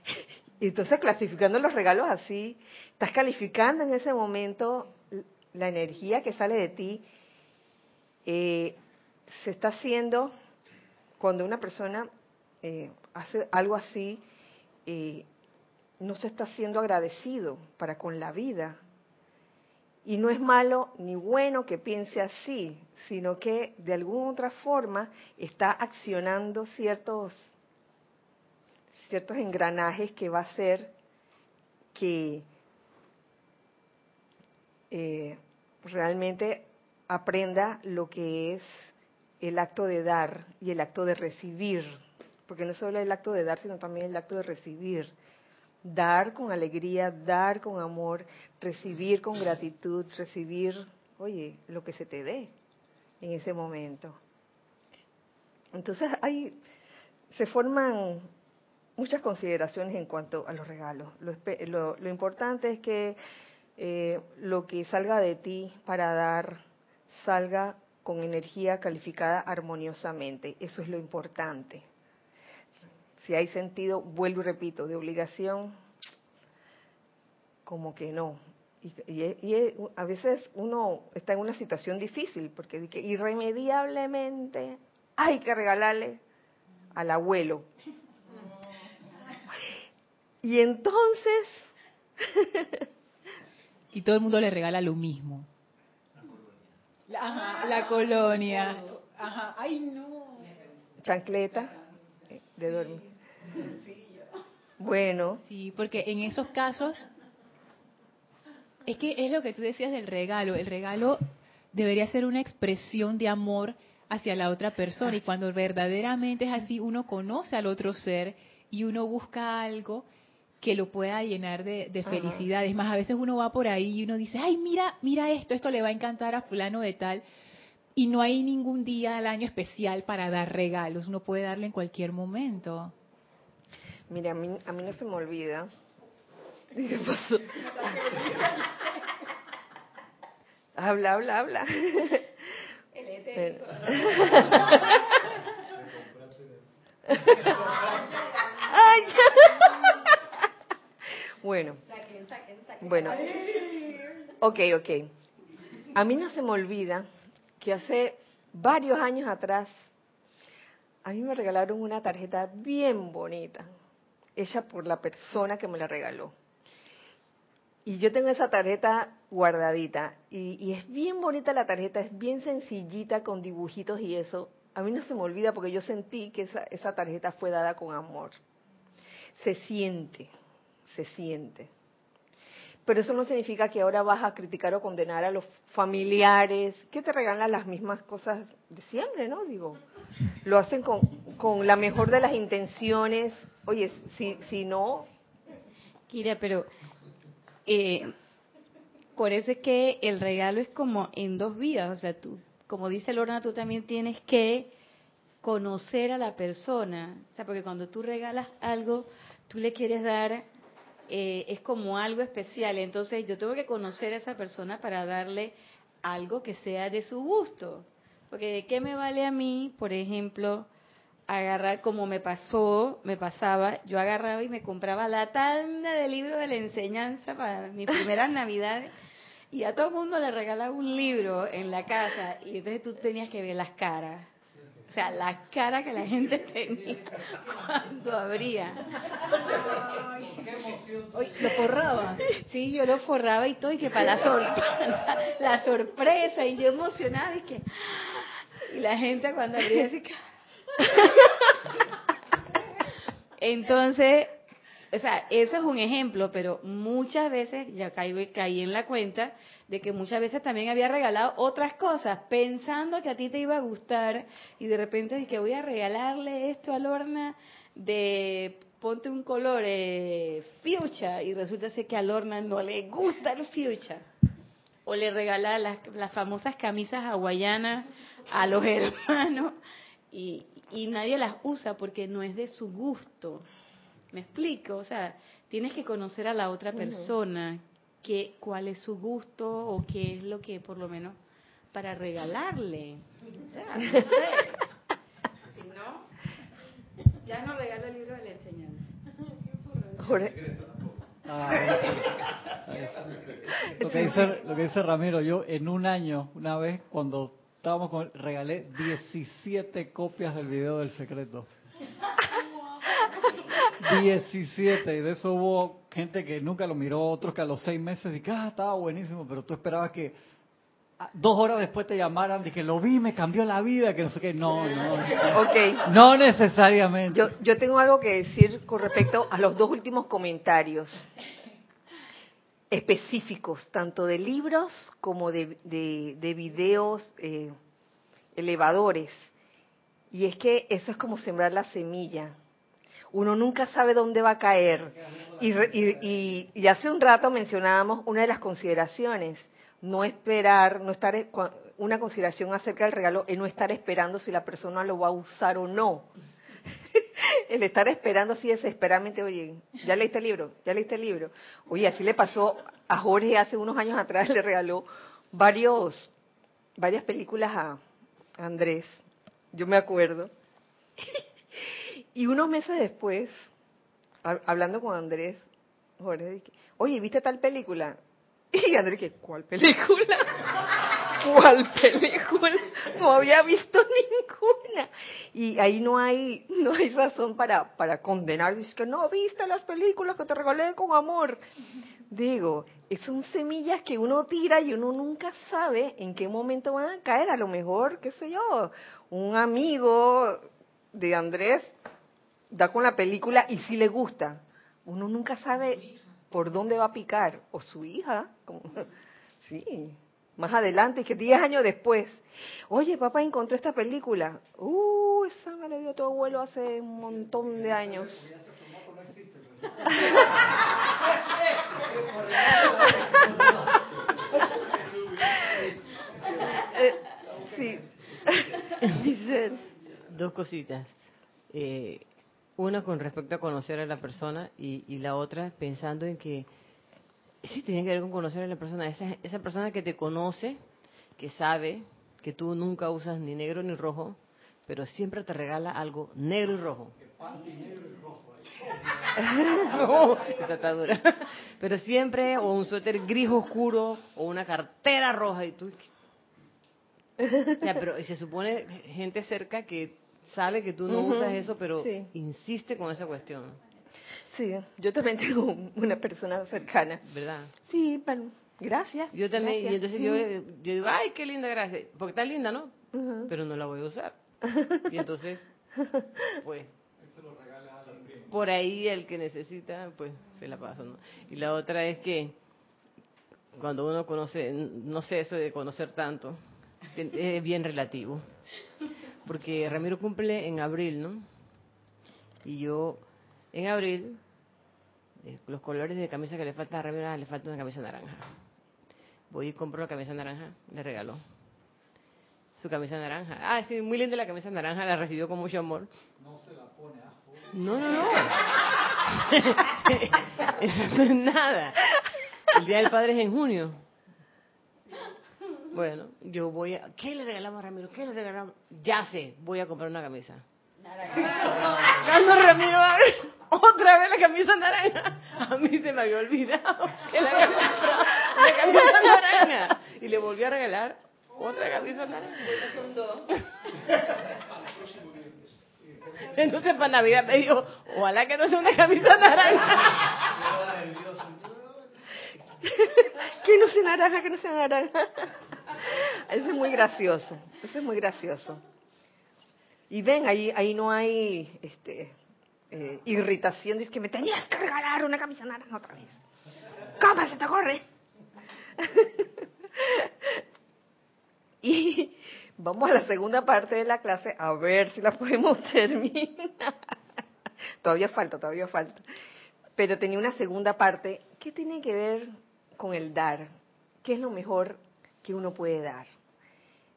*laughs* Y entonces clasificando los regalos así, estás calificando en ese momento la energía que sale de ti, eh, se está haciendo cuando una persona eh, hace algo así, eh, no se está siendo agradecido para con la vida. Y no es malo ni bueno que piense así, sino que de alguna otra forma está accionando ciertos, ciertos engranajes que va a hacer que eh, realmente aprenda lo que es el acto de dar y el acto de recibir, porque no solo el acto de dar, sino también el acto de recibir. Dar con alegría, dar con amor, recibir con gratitud, recibir, oye, lo que se te dé en ese momento. Entonces ahí se forman muchas consideraciones en cuanto a los regalos. Lo, lo, importante es que eh, lo que salga de ti para dar salga con energía calificada armoniosamente. Eso es lo importante. Si hay sentido, vuelvo y repito, de obligación, como que no. Y, a veces uno está en una situación difícil porque irremediablemente hay que regalarle al abuelo. *laughs* Y entonces... *laughs* y todo el mundo le regala lo mismo. La, la colonia. Ajá. Ay, no. Chancleta de dormir. Bueno. Sí, porque en esos casos es que es lo que tú decías del regalo. El regalo debería ser una expresión de amor hacia la otra persona y cuando verdaderamente es así, uno conoce al otro ser y uno busca algo que lo pueda llenar de, de felicidad. Es más, a veces uno va por ahí y uno dice, ay, mira, mira esto, esto le va a encantar a fulano de tal. Y no hay ningún día al año especial para dar regalos, uno puede darle en cualquier momento. Mira, a mí, a mí no se me olvida. ¿Qué pasó? *laughs* habla, habla, habla. *laughs* El Ay. *laughs* Bueno. Bueno. Ok, ok. A mí no se me olvida que hace varios años atrás a mí me regalaron una tarjeta bien bonita, hecha por la persona que me la regaló. Y yo tengo esa tarjeta guardadita y, es bien bonita la tarjeta, es bien sencillita con dibujitos y eso. A mí no se me olvida porque yo sentí que esa, esa tarjeta fue dada con amor. Se siente, se siente. Pero eso no significa que ahora vas a criticar o condenar a los familiares que te regalan las mismas cosas de siempre, ¿no? Digo, lo hacen con, con la mejor de las intenciones. Oye, si, si no... Kira, pero eh, por eso es que el regalo es como en dos vías. O sea, tú, como dice Lorna, tú también tienes que conocer a la persona. O sea, porque cuando tú regalas algo, tú le quieres dar eh, es como algo especial. Entonces yo tengo que conocer a esa persona para darle algo que sea de su gusto. Porque de qué me vale a mí, por ejemplo, agarrar como me pasó, me pasaba, yo agarraba y me compraba la tanda de libros de la enseñanza para mis primeras *laughs* navidades y a todo el mundo le regalaba un libro en la casa y entonces tú tenías que ver las caras o sea, la cara que la gente *laughs* tenía cuando abría. ¿Lo forraba? Sí, yo lo forraba y todo, y que para la, *laughs* la, sorpresa, y yo emocionada, y que... Y la gente cuando abría así que... *laughs* Entonces, o sea, eso es un ejemplo, pero muchas veces ya caí, caí en la cuenta de que muchas veces también había regalado otras cosas pensando que a ti te iba a gustar y de repente dije voy a regalarle esto a Lorna de ponte un color eh, fuchsia y resulta ser que a Lorna no le gusta el fuchsia. O le regala las, las famosas camisas hawaianas a los *laughs* hermanos y, y nadie las usa porque no es de su gusto. ¿Me explico? O sea, tienes que conocer a la otra persona, qué, cuál es su gusto o qué es lo que por lo menos para regalarle. O sea, no sé. Si no, ya no regalo el libro de la enseñanza. *laughs* lo, que dice, lo que dice Ramiro, yo en un año, una vez, cuando estábamos con, regalé 17 copias del video del secreto. 17, y de eso hubo gente que nunca lo miró, otros que a los seis meses dije, ah, estaba buenísimo, pero tú esperabas que ah, dos horas después te llamaran, dije, lo vi, me cambió la vida, que no sé qué, no, no, Ok. no necesariamente. Yo, yo tengo algo que decir con respecto a los dos últimos comentarios específicos, tanto de libros como de, de, de videos eh, elevadores. Y es que eso es como sembrar la semilla. Uno nunca sabe dónde va a caer. Y, y- y- hace un rato mencionábamos una de las consideraciones, no esperar, no estar, cua- una consideración acerca del regalo es no estar esperando si la persona lo va a usar o no. *laughs* el estar esperando así desesperadamente, oye, ¿ya leíste el libro? ¿Ya leíste el libro? Oye, así le pasó a Jorge hace unos años atrás, le regaló varios, varias películas a Andrés, yo me acuerdo. *laughs* y unos meses después, hab- hablando con Andrés, Jorge, dije, oye, ¿viste tal película? *laughs* Y Andrés, ¿cuál película? ¿Cuál película? No había visto ninguna. Y ahí no hay, no hay razón para, para condenar. Dice que no viste las películas que te regalé con amor. Digo, son semillas que uno tira y uno nunca sabe en qué momento van a caer. A lo mejor, qué sé yo, un amigo de Andrés da con la película y si le gusta. Uno nunca sabe por dónde va a picar. O su hija. Como, *laughs* sí, más adelante, que 10 años después. Oye, papá encontró esta película. Uh, esa me la dio tu abuelo hace un montón de años. *laughs* Sí. *laughs* Dos cositas. Eh, una con respecto a conocer a la persona y, y la otra pensando en que sí tiene que ver con conocer a la persona. Esa, esa persona que te conoce, que sabe que tú nunca usas ni negro ni rojo, pero siempre te regala algo negro y rojo. No, esa está dura. Pero siempre, o un suéter gris oscuro, o una cartera roja, y tú... O sea, pero se supone gente cerca que sabe que tú no usas eso, pero sí. insiste con esa cuestión, Sí, yo también *laughs* tengo una persona cercana. ¿verdad? Sí, pero gracias. Yo también, y entonces yo, yo digo, ay, qué linda, gracias, porque está linda, ¿no? Pero no la voy a usar. *laughs* Y entonces, pues, por ahí el que necesita, pues, se la paso, ¿no? Y la otra es que cuando uno conoce, no sé, eso de conocer tanto, es bien relativo. Porque Ramiro cumple en abril, ¿no? Y yo, en abril, los colores de camisa que le falta a Ramiro, le falta una camisa naranja. Voy y compro la camisa naranja, le regaló su camisa naranja. Ah, sí, muy linda la camisa naranja, la recibió con mucho amor. No se la pone a No, no, no. *laughs* Eso no es nada. El Día del Padre es en junio. Bueno, yo voy a... ¿Qué le regalamos a Ramiro? ¿Qué le regalamos? Ya sé, voy a comprar una camisa. Cuando *laughs* Ramiro otra vez la camisa naranja, a mí se me había olvidado que la camisa, la camisa naranja. Y le volví a regalar otra camisa naranja. Entonces para Navidad me dijo, ojalá que no sea una camisa naranja. que no sea naranja, que no sea naranja. Eso es muy gracioso, eso es muy gracioso. Y ven, ahí, ahí no hay este, eh, irritación, dice que me tenías que regalar una camisa otra vez. ¿Cómo se te ocurre? *laughs* y vamos a la segunda parte de la clase, a ver si la podemos *laughs* terminar. todavía falta, todavía falta. Pero tenía una segunda parte que tiene que ver con el dar. ¿Qué es lo mejor que uno puede dar?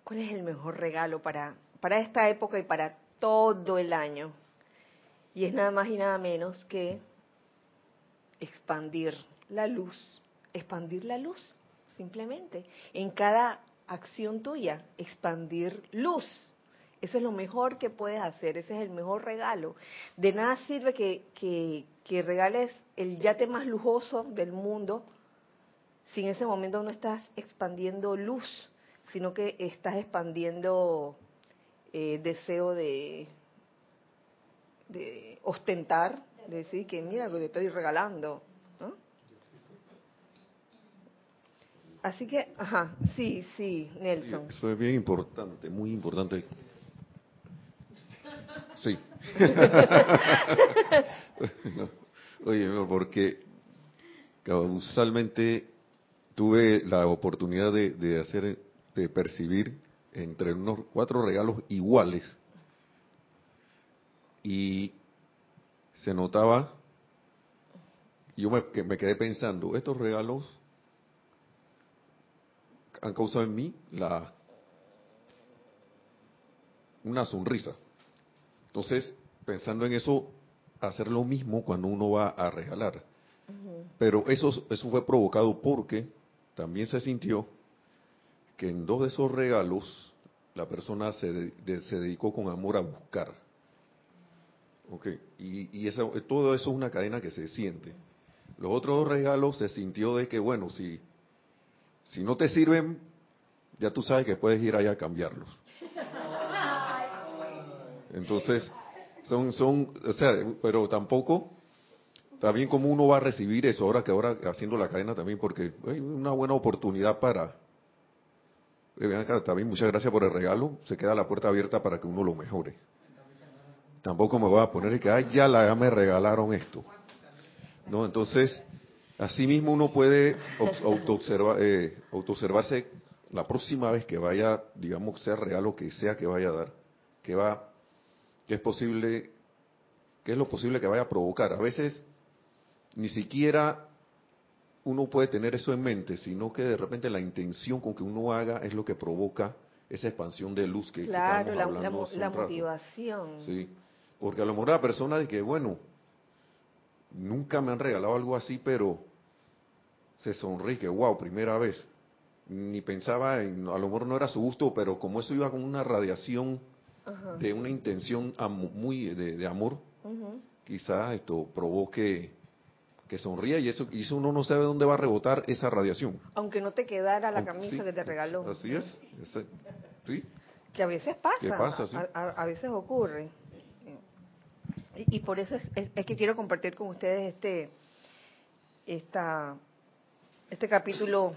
¿Cuál es el mejor regalo para, para esta época y para todo el año? Y es nada más y nada menos que expandir la luz, expandir la luz, simplemente. En cada acción tuya, expandir luz. Eso es lo mejor que puedes hacer, ese es el mejor regalo. De nada sirve que, regales el yate más lujoso del mundo si en ese momento no estás expandiendo luz, sino que estás expandiendo eh, deseo de, de ostentar, de decir que mira lo que estoy regalando. ¿no? Así que, ajá, sí, sí, Nelson. Eso es bien importante, muy importante. Sí. *laughs* Oye, porque causalmente tuve la oportunidad de, de hacer, de percibir entre unos cuatro regalos iguales y se notaba, yo me, me quedé pensando, estos regalos han causado en mí la una sonrisa. Entonces, pensando en eso, hacer lo mismo cuando uno va a regalar. Pero eso, eso fue provocado porque también se sintió que en dos de esos regalos la persona se, de- se dedicó con amor a buscar. Ok, y, y eso, todo eso es una cadena que se siente. Los otros dos regalos se sintió de que, bueno, si, si no te sirven, ya tú sabes que puedes ir allá a cambiarlos. Entonces, son, son, o sea, pero tampoco, también como uno va a recibir eso, ahora que ahora haciendo la cadena también, porque hay una buena oportunidad para, eh, también muchas gracias por el regalo, se queda la puerta abierta para que uno lo mejore. Tampoco me voy a poner que, ay, ya, la, ya me regalaron esto. No, entonces, así mismo uno puede eh, autoobservarse la próxima vez que vaya, digamos, sea regalo que sea que vaya a dar, que va, que es posible, que es lo posible que vaya a provocar. A veces ni siquiera uno puede tener eso en mente, sino que de repente la intención con que uno haga es lo que provoca esa expansión de luz que, que Claro, estábamos la, hablando la motivación. Sí, porque a lo mejor la persona dice que, bueno, nunca me han regalado algo así, pero se sonríe, que wow, primera vez. Ni pensaba en, a lo mejor no era su gusto, pero como eso iba con una radiación Ajá. de una intención muy de, de amor, quizás esto provoque que sonría y eso, y eso uno no sabe dónde va a rebotar esa radiación. Aunque no te quedara la camisa sí, que te regaló. Así es, sí, Que a veces pasa. Que pasa, sí. a, a- a veces ocurre. Y, por eso es, es- que quiero compartir con ustedes este, esta, este capítulo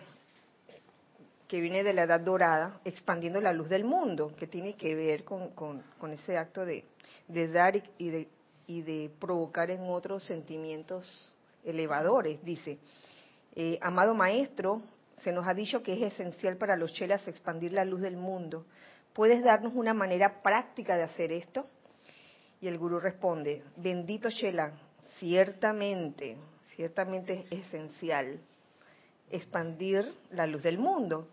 que viene de la Edad Dorada, expandiendo la luz del mundo, que tiene que ver con, con- ese acto de, de dar y, y de, y de provocar en otros sentimientos elevadores. Dice, eh, amado maestro, se nos ha dicho que es esencial para los chelas expandir la luz del mundo. ¿Puedes darnos una manera práctica de hacer esto? Y el gurú responde, bendito Chela, ciertamente, ciertamente es esencial expandir la luz del mundo,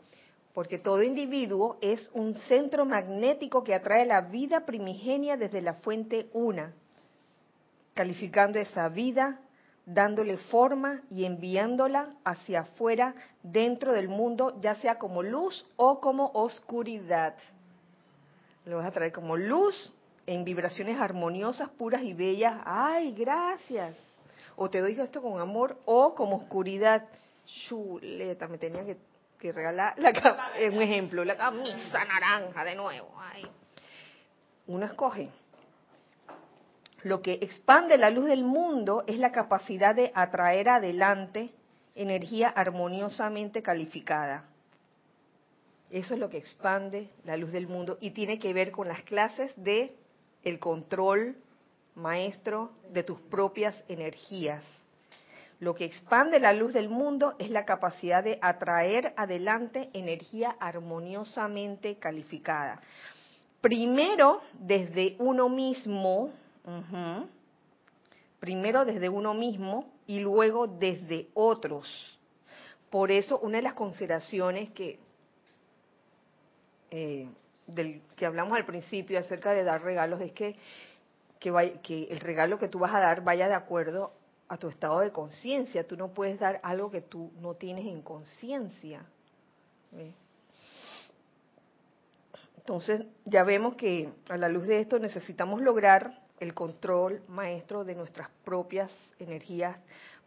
porque todo individuo es un centro magnético que atrae la vida primigenia desde la fuente una, calificando esa vida, dándole forma y enviándola hacia afuera dentro del mundo, ya sea como luz o como oscuridad. Lo vas a traer como luz en vibraciones armoniosas, puras y bellas. ¡Ay, gracias! O te doy esto con amor o como oscuridad. Chuleta, me tenía que, que regalar la, un ejemplo, la camisa naranja de nuevo. Ay. Uno escoge. Lo que expande la luz del mundo es la capacidad de atraer adelante energía armoniosamente calificada. Eso es lo que expande la luz del mundo y tiene que ver con las clases de el control maestro de tus propias energías. Lo que expande la luz del mundo es la capacidad de atraer adelante energía armoniosamente calificada. Primero desde uno mismo, primero desde uno mismo y luego desde otros. Por eso una de las consideraciones que eh, del que hablamos al principio acerca de dar regalos es que que, vaya- que el regalo que tú vas a dar vaya de acuerdo a tu estado de conciencia. Tú no puedes dar algo que tú no tienes en conciencia. Entonces, ya vemos que a la luz de esto necesitamos lograr el control maestro de nuestras propias energías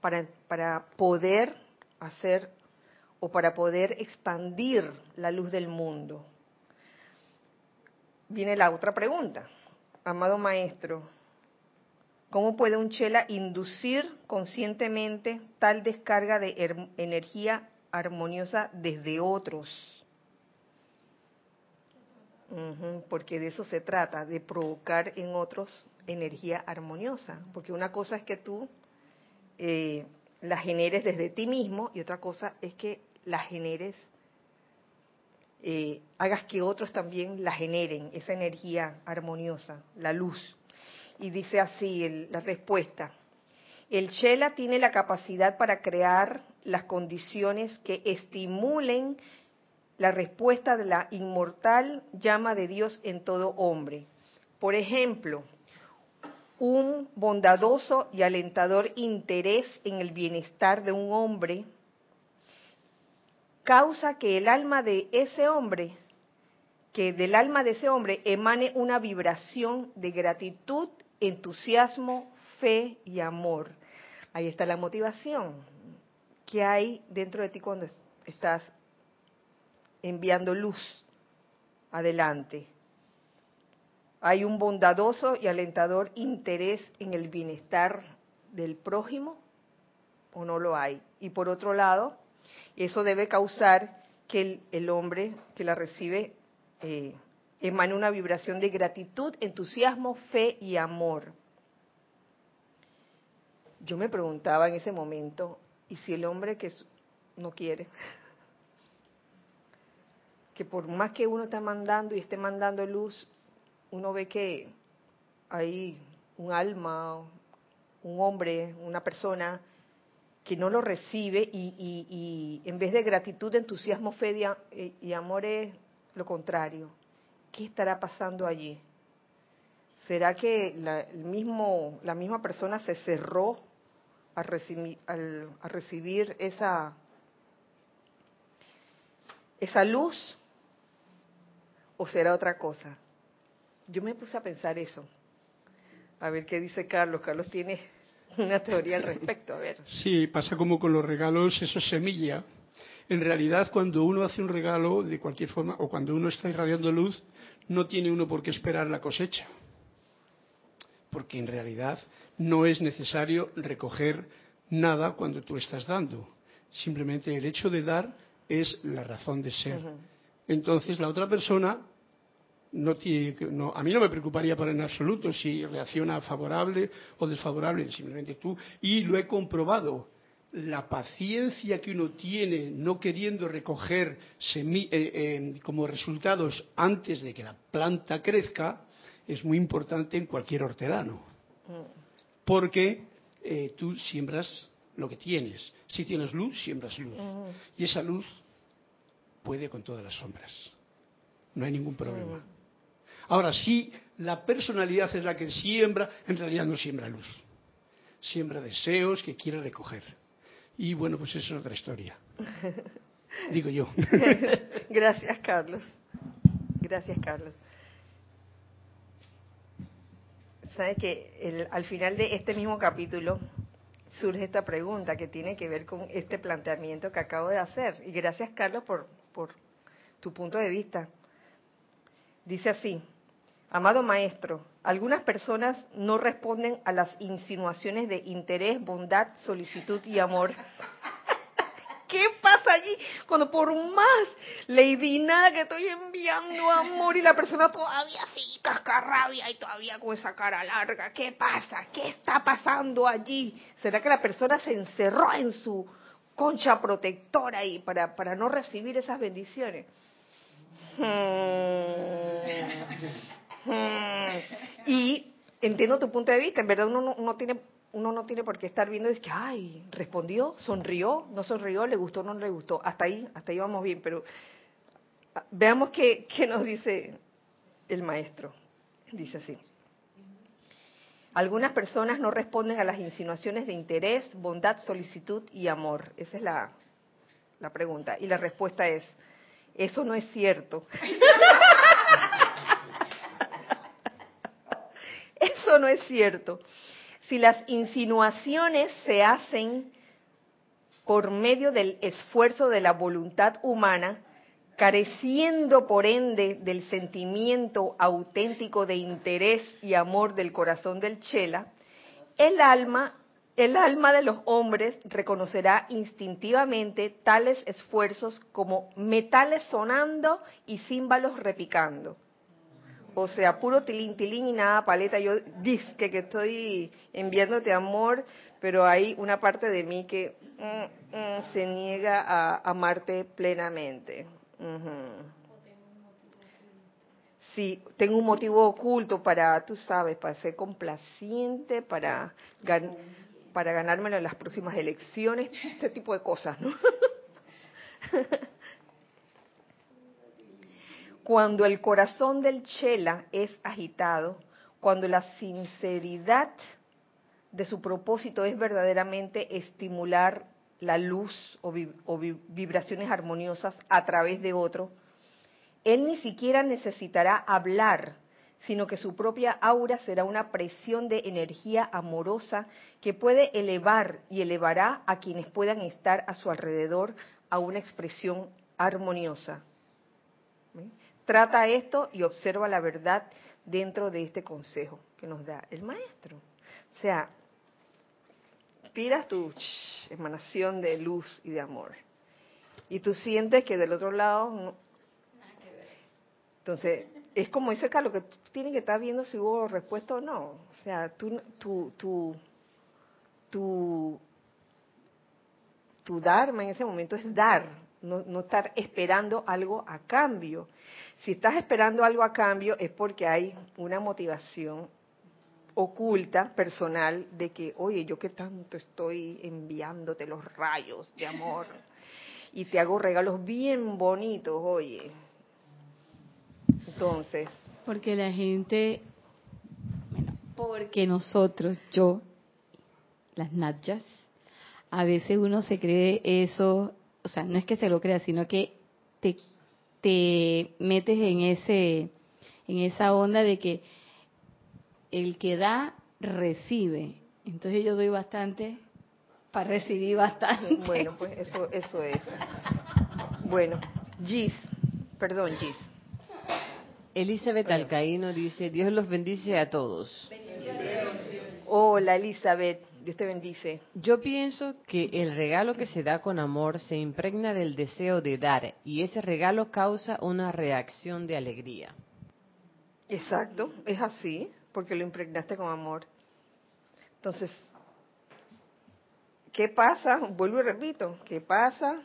para, para poder hacer o para poder expandir la luz del mundo. Viene la otra pregunta, amado maestro, ¿cómo puede un chela inducir conscientemente tal descarga de energía armoniosa desde otros? porque de eso se trata, de provocar en otros energía armoniosa. Porque una cosa es que tú eh, la generes desde ti mismo y otra cosa es que la generes, eh, hagas que otros también la generen, esa energía armoniosa, la luz. Y dice así la respuesta. El Chela tiene la capacidad para crear las condiciones que estimulen la respuesta de la inmortal llama de Dios en todo hombre. Por ejemplo, un bondadoso y alentador interés en el bienestar de un hombre causa que el alma de ese hombre, que del alma de ese hombre emane una vibración de gratitud, entusiasmo, fe y amor. Ahí está la motivación que hay dentro de ti cuando estás enviando luz adelante. Hay un bondadoso y alentador interés en el bienestar del prójimo o no lo hay. Y por otro lado, eso debe causar que el, hombre que la recibe eh, emane una vibración de gratitud, entusiasmo, fe y amor. Yo me preguntaba en ese momento, ¿y si el hombre que no quiere? *laughs* que por más que uno está mandando y esté mandando luz, uno ve que hay un alma, un hombre, una persona que no lo recibe y, en vez de gratitud, entusiasmo, fe y, amor es lo contrario. ¿Qué estará pasando allí? ¿Será que la, el mismo, la misma persona se cerró a recibir, a recibir esa luz o será otra cosa? Yo me puse a pensar eso. A ver qué dice Carlos. Carlos tiene *laughs* una teoría al respecto. A ver. Sí, pasa como con los regalos, eso es semilla. En realidad, cuando uno hace un regalo de cualquier forma, o cuando uno está irradiando luz, no tiene uno por qué esperar la cosecha. Porque en realidad no es necesario recoger nada cuando tú estás dando. Simplemente el hecho de dar es la razón de ser entonces la otra persona no tiene, no, a mí no me preocuparía para en absoluto si reacciona favorable o desfavorable, simplemente tú. Y lo he comprobado. La paciencia que uno tiene no queriendo recoger eh, eh, como resultados antes de que la planta crezca es muy importante en cualquier hortelano. Porque eh, tú siembras lo que tienes. Si tienes luz, siembras luz. Y esa luz puede con todas las sombras. No hay ningún problema. Ahora, si la personalidad es la que siembra, en realidad no siembra luz. Siembra deseos que quiere recoger. Y bueno, pues eso es otra historia. *laughs* Digo yo. *laughs* Gracias, Carlos. Gracias, Carlos. Sabe que al final de este mismo capítulo surge esta pregunta que tiene que ver con este planteamiento que acabo de hacer. Y gracias, Carlos, por, por tu punto de vista. Dice así, amado maestro, algunas personas no responden a las insinuaciones de interés, bondad, solicitud y amor. *laughs* ¿Qué pasa allí cuando por más Lady nada que estoy enviando amor y la persona todavía así cascarrabia y todavía con esa cara larga? ¿Qué pasa? ¿Qué está pasando allí? ¿Será que la persona se encerró en su concha protectora ahí para, para no recibir esas bendiciones. Hmm. *laughs* Y entiendo tu punto de vista, en verdad uno no, tiene uno no tiene por qué estar viendo es que ay respondió sonrió no sonrió le gustó no le gustó hasta ahí hasta ahí vamos bien pero ah, veamos qué, qué nos dice el maestro dice así algunas personas no responden a las insinuaciones de interés, bondad, solicitud y amor. Esa es la, la pregunta. Y la respuesta es, eso no es cierto. *laughs* eso no es cierto. Si las insinuaciones se hacen por medio del esfuerzo de la voluntad humana, careciendo por ende del sentimiento auténtico de interés y amor del corazón del Chela, el alma, el alma de los hombres reconocerá instintivamente tales esfuerzos como metales sonando y címbalos repicando. O sea, puro tilín, tilín y nada paleta. Yo disque que estoy enviándote amor, pero hay una parte de mí que mm, mm, se niega a amarte plenamente. Sí, tengo un motivo oculto para, tú sabes, para ser complaciente, para, para ganármelo en las próximas elecciones, *laughs* este tipo de cosas, ¿no? *laughs* cuando el corazón del chela es agitado, cuando la sinceridad de su propósito es verdaderamente estimular la luz o, vibraciones armoniosas a través de otro, él ni siquiera necesitará hablar, sino que su propia aura será una presión de energía amorosa que puede elevar y elevará a quienes puedan estar a su alrededor a una expresión armoniosa. Trata esto y observa la verdad dentro de este consejo que nos da el maestro. O sea, inspiras tu emanación de luz y de amor. Y tú sientes que del otro lado no. Entonces, es como dice Carlos, que tú tienes que estar viendo si hubo respuesta o no. O sea, tú, tu, tu, tu, tu Dharma en ese momento es dar, no, no estar esperando algo a cambio. Si estás esperando algo a cambio es porque hay una motivación oculta, personal, de que, oye, yo que tanto estoy enviándote los rayos de amor y te hago regalos bien bonitos, oye. Entonces. Porque la gente, porque nosotros, yo, las nachas, a veces uno se cree eso, o sea, no es que se lo crea, sino que te te metes en ese en esa onda de que el que da recibe. Entonces yo doy bastante para recibir bastante. Bueno, pues eso eso es. Bueno, Gis, perdón, Gis. Elizabeth Alcaíno dice, Dios los bendice a todos. Hola Elizabeth, Dios te bendice. Yo pienso que el regalo que se da con amor se impregna del deseo de dar y ese regalo causa una reacción de alegría. Exacto, es así, porque lo impregnaste con amor. Entonces, ¿qué pasa? Vuelvo y repito, ¿qué pasa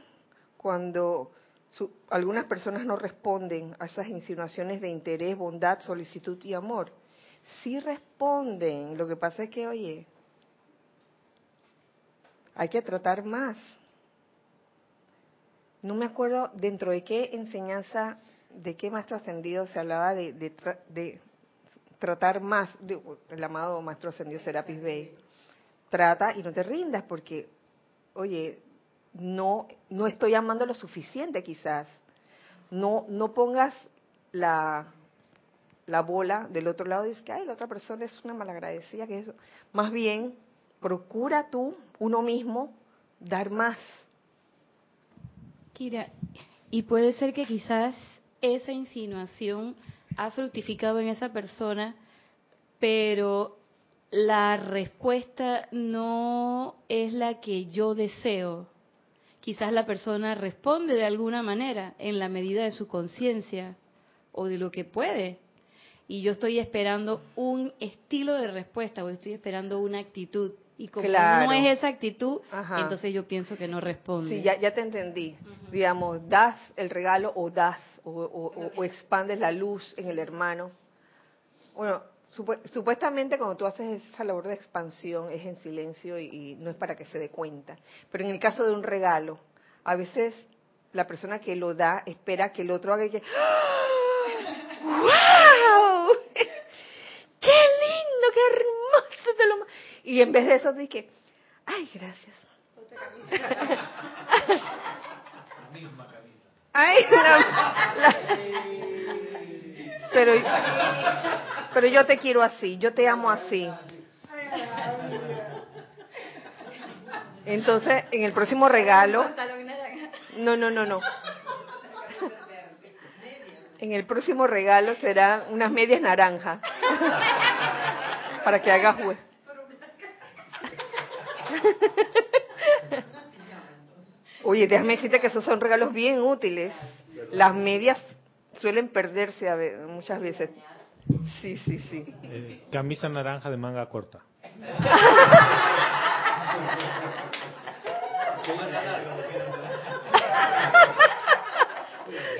cuando algunas personas no responden a esas insinuaciones de interés, bondad, solicitud y amor? Sí responden, lo que pasa es que, oye, hay que tratar más. No me acuerdo dentro de qué enseñanza, de qué maestro ascendido se hablaba de, tratar más, el amado maestro ascendido Serapis Bey. Trata y no te rindas porque, oye, no, no estoy amando lo suficiente quizás. No, no pongas la, la bola del otro lado y dices que, ay, la otra persona es una malagradecida, que eso. Más bien, procura tú, uno mismo, dar más. Kira, y puede ser que quizás esa insinuación ha fructificado en esa persona, pero la respuesta no es la que yo deseo. Quizás la persona responde de alguna manera en la medida de su conciencia o de lo que puede. Y yo estoy esperando un estilo de respuesta o estoy esperando una actitud. Y como no es esa actitud, entonces yo pienso que no responde. Sí, ya, ya te entendí. Digamos, das el regalo o das o, expandes la luz en el hermano. Bueno, supuestamente cuando tú haces esa labor de expansión es en silencio y, no es para que se dé cuenta. Pero en el caso de un regalo, a veces la persona que lo da espera que el otro haga que ¡Wow! *laughs* ¡Qué lindo, qué hermoso! Te lo... Y en vez de eso dije, ay, gracias. La misma camisa. Ay, Pero, pero yo te quiero así, yo te amo así. Entonces, en el próximo regalo... No, no, no, no. En el próximo regalo serán unas medias naranjas. Para que haga juez. *laughs* Oye, déjame decirte que esos son regalos bien útiles. Las medias suelen perderse a ve- muchas veces. Sí, sí, sí. Eh, camisa naranja de manga corta.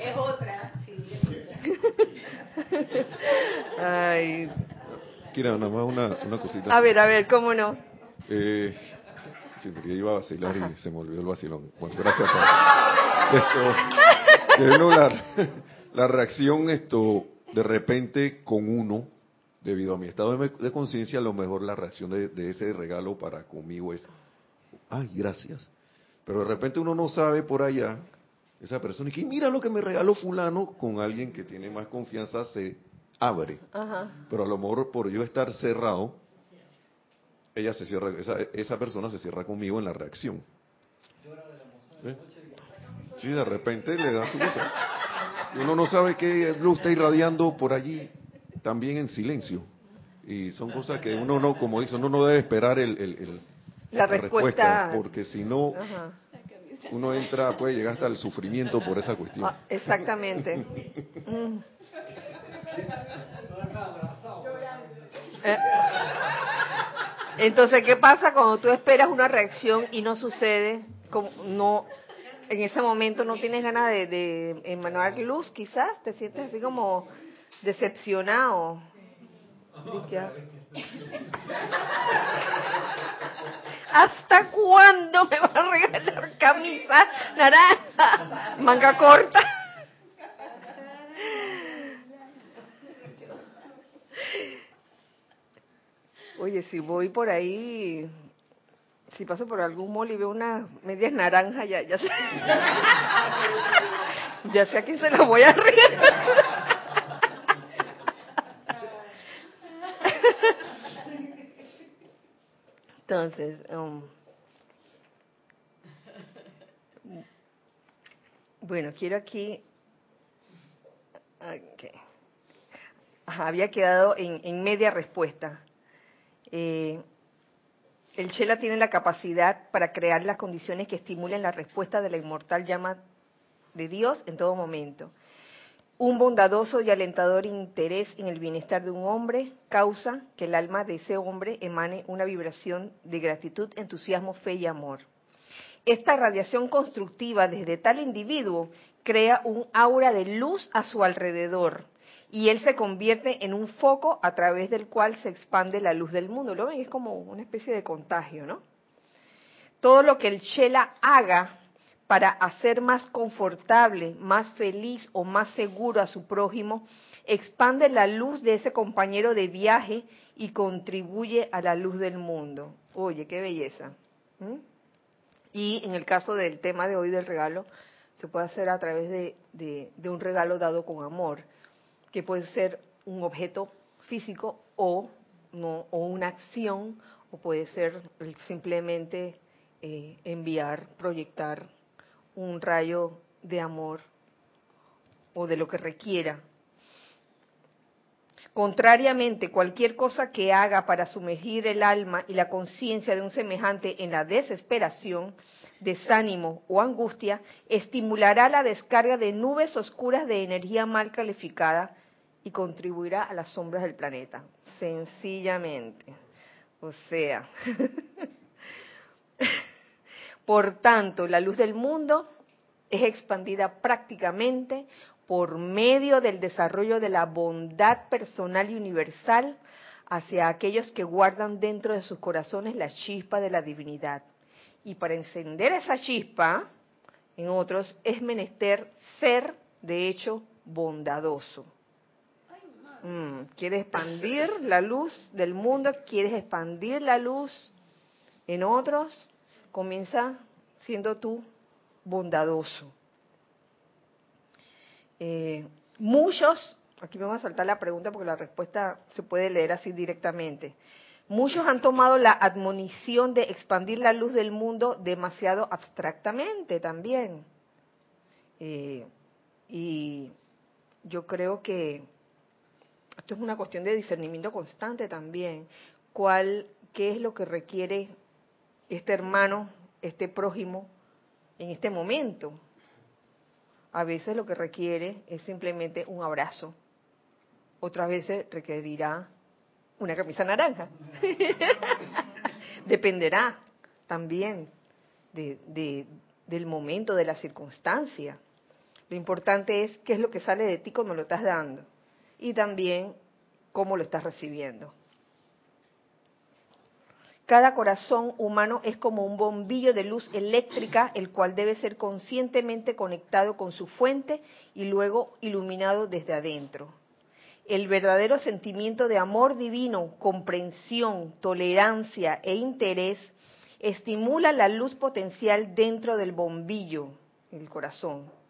Es otra. Ay. Kira, nada más una, una cosita. A ver, a ver, ¿cómo no? Eh, sí, porque iba a vacilar y se me olvidó el vacilón. Bueno, gracias. Esto, no, la, la reacción esto de repente con uno, debido a mi estado de, de conciencia, a lo mejor la reacción de, de ese regalo para conmigo es, ay, gracias. Pero de repente uno no sabe por allá, esa persona, y que mira lo que me regaló fulano, con alguien que tiene más confianza se abre. Ajá. Pero a lo mejor por yo estar cerrado, ella se cierra, esa, esa persona se cierra conmigo en la reacción. ¿Eh? Sí, de repente le da su cosa. Uno no sabe qué luz está irradiando por allí, también en silencio. Y son cosas que uno no, como dice, uno no debe esperar el, el- el- La respuesta. porque si no, Ajá. uno entra, puede llegar hasta el sufrimiento por esa cuestión. Ah, exactamente. Mm. *laughs* Eh, Entonces, ¿qué pasa cuando tú esperas una reacción y no sucede? Como no, en ese momento no tienes ganas de, de emanar luz, quizás te sientes así como decepcionado. ¿Y qué hago? ¿Hasta cuándo me va a regalar camisa naranja, manga corta? Oye, si voy por ahí, si paso por algún mall y veo unas medias naranjas, ya, ya sé. *laughs* ya sé a quién se las voy a regalar. *laughs* Entonces, um, bueno, quiero aquí. ok. Ajá, había quedado en media respuesta. Eh, el Shela tiene la capacidad para crear las condiciones que estimulen la respuesta de la inmortal llama de Dios en todo momento. Un bondadoso y alentador interés en el bienestar de un hombre causa que el alma de ese hombre emane una vibración de gratitud, entusiasmo, fe y amor. Esta radiación constructiva desde tal individuo crea un aura de luz a su alrededor y él se convierte en un foco a través del cual se expande la luz del mundo. Lo ven, es como una especie de contagio, ¿no? Todo lo que el Shela haga para hacer más confortable, más feliz o más seguro a su prójimo, expande la luz de ese compañero de viaje y contribuye a la luz del mundo. Oye, qué belleza. Y en el caso del tema de hoy del regalo, se puede hacer a través de un regalo dado con amor, que puede ser un objeto físico o, o una acción, o puede ser simplemente eh, enviar, proyectar un rayo de amor o de lo que requiera. Contrariamente, cualquier cosa que haga para sumergir el alma y la conciencia de un semejante en la desesperación, desánimo o angustia, estimulará la descarga de nubes oscuras de energía mal calificada y contribuirá a las sombras del planeta. Sencillamente. O sea, *laughs* por tanto, la luz del mundo es expandida prácticamente por medio del desarrollo de la bondad personal y universal hacia aquellos que guardan dentro de sus corazones la chispa de la divinidad. Y para encender esa chispa en otros es menester ser, de hecho, bondadoso. Mm, ¿Quieres expandir la luz del mundo? ¿Quieres expandir la luz en otros? Comienza siendo tú bondadoso. Eh, muchos, aquí me va a saltar la pregunta porque la respuesta se puede leer así directamente. Muchos han tomado la admonición de expandir la luz del mundo demasiado abstractamente también. Eh, y yo creo que esto es una cuestión de discernimiento constante también. ¿Cuál, qué es lo que requiere este hermano, este prójimo en este momento? A veces lo que requiere es simplemente un abrazo. Otras veces requerirá una camisa naranja. *laughs* Dependerá también de, del momento, de la circunstancia. Lo importante es qué es lo que sale de ti cuando lo estás dando y también cómo lo estás recibiendo. Cada corazón humano es como un bombillo de luz eléctrica, el cual debe ser conscientemente conectado con su fuente y luego iluminado desde adentro. El verdadero sentimiento de amor divino, comprensión, tolerancia e interés estimula la luz potencial dentro del bombillo, el corazón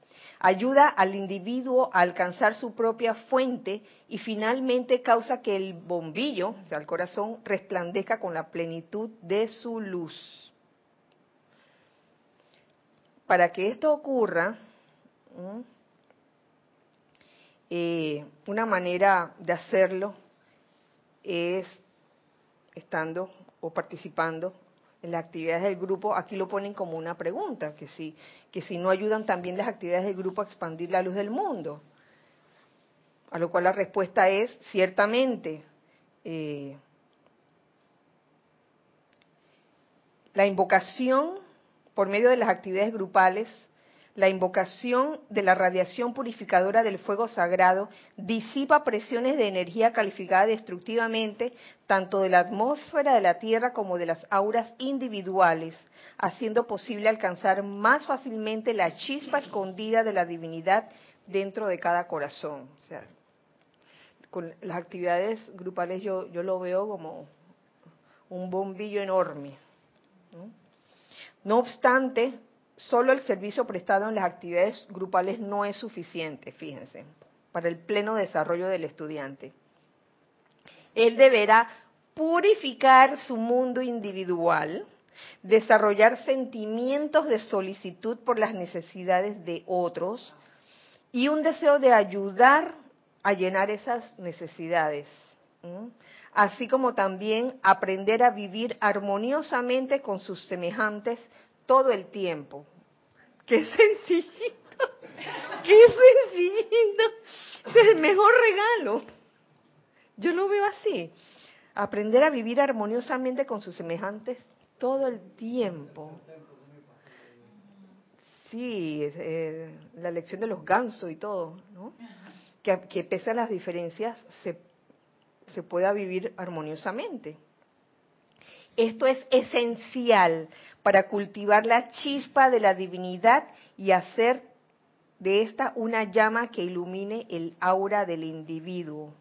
ayuda al individuo a alcanzar su propia fuente y finalmente causa que el bombillo, o sea, el corazón, resplandezca con la plenitud de su luz. Para que esto ocurra, eh, una manera de hacerlo es estando o participando en las actividades del grupo, aquí lo ponen como una pregunta, que si, que si no ayudan también las actividades del grupo a expandir la luz del mundo. A lo cual la respuesta es ciertamente. Eh, la invocación por medio de las actividades grupales la invocación de la radiación purificadora del fuego sagrado disipa presiones de energía calificada destructivamente tanto de la atmósfera de la Tierra como de las auras individuales, haciendo posible alcanzar más fácilmente la chispa escondida de la divinidad dentro de cada corazón. O sea, con las actividades grupales yo, yo lo veo como un bombillo enorme. no obstante, solo el servicio prestado en las actividades grupales no es suficiente, fíjense, para el pleno desarrollo del estudiante. Él deberá purificar su mundo individual, desarrollar sentimientos de solicitud por las necesidades de otros y un deseo de ayudar a llenar esas necesidades, así como también aprender a vivir armoniosamente con sus semejantes todo el tiempo. ¡Qué sencillito! ¡Qué sencillito! Es el mejor regalo. Yo lo veo así. Aprender a vivir armoniosamente con sus semejantes todo el tiempo. Sí, eh, la lección de los gansos y todo, ¿no? Que, que pese a las diferencias se, se pueda vivir armoniosamente. Esto es esencial para cultivar la chispa de la divinidad y hacer de esta una llama que ilumine el aura del individuo.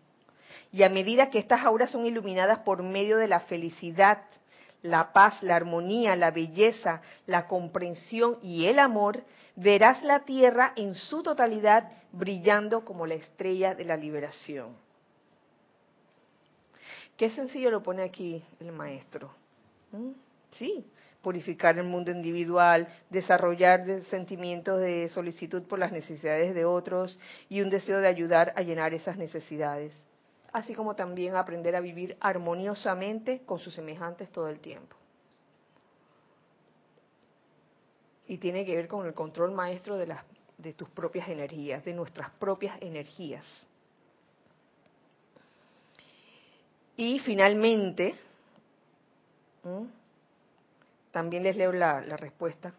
Y a medida que estas auras son iluminadas por medio de la felicidad, la paz, la armonía, la belleza, la comprensión y el amor, verás la tierra en su totalidad brillando como la estrella de la liberación. Qué sencillo lo pone aquí el maestro. Sí, purificar el mundo individual, desarrollar sentimientos de solicitud por las necesidades de otros y un deseo de ayudar a llenar esas necesidades, así como también aprender a vivir armoniosamente con sus semejantes todo el tiempo. Y tiene que ver con el control maestro de, las, de tus propias energías, de nuestras propias energías. Y finalmente, también les leo la, respuesta.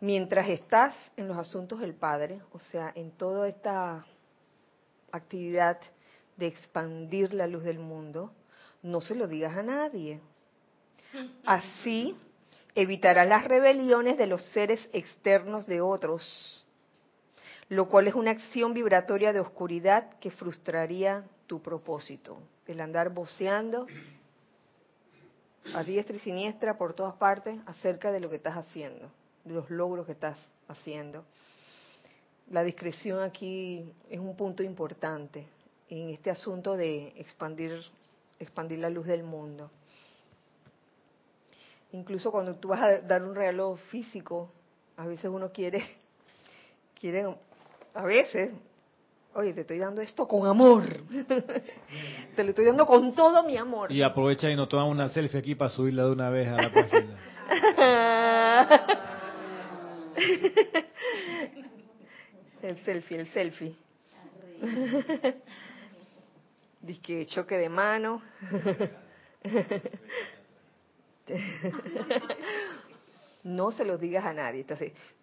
Mientras estás en los asuntos del Padre, o sea, en toda esta actividad de expandir la luz del mundo, no se lo digas a nadie. Así evitarás las rebeliones de los seres externos de otros, lo cual es una acción vibratoria de oscuridad que frustraría tu propósito, el andar voceando a diestra y siniestra por todas partes acerca de lo que estás haciendo, de los logros que estás haciendo. La discreción aquí es un punto importante en este asunto de expandir, expandir la luz del mundo. Incluso cuando tú vas a dar un regalo físico, a veces uno quiere, quiere, a veces, oye, te estoy dando esto con amor. *laughs* te lo estoy dando con todo mi amor. Y aprovecha y nos toma una selfie aquí para subirla de una vez a la página. *laughs* el selfie, el selfie. *laughs* Dice choque de mano. No se los digas a nadie.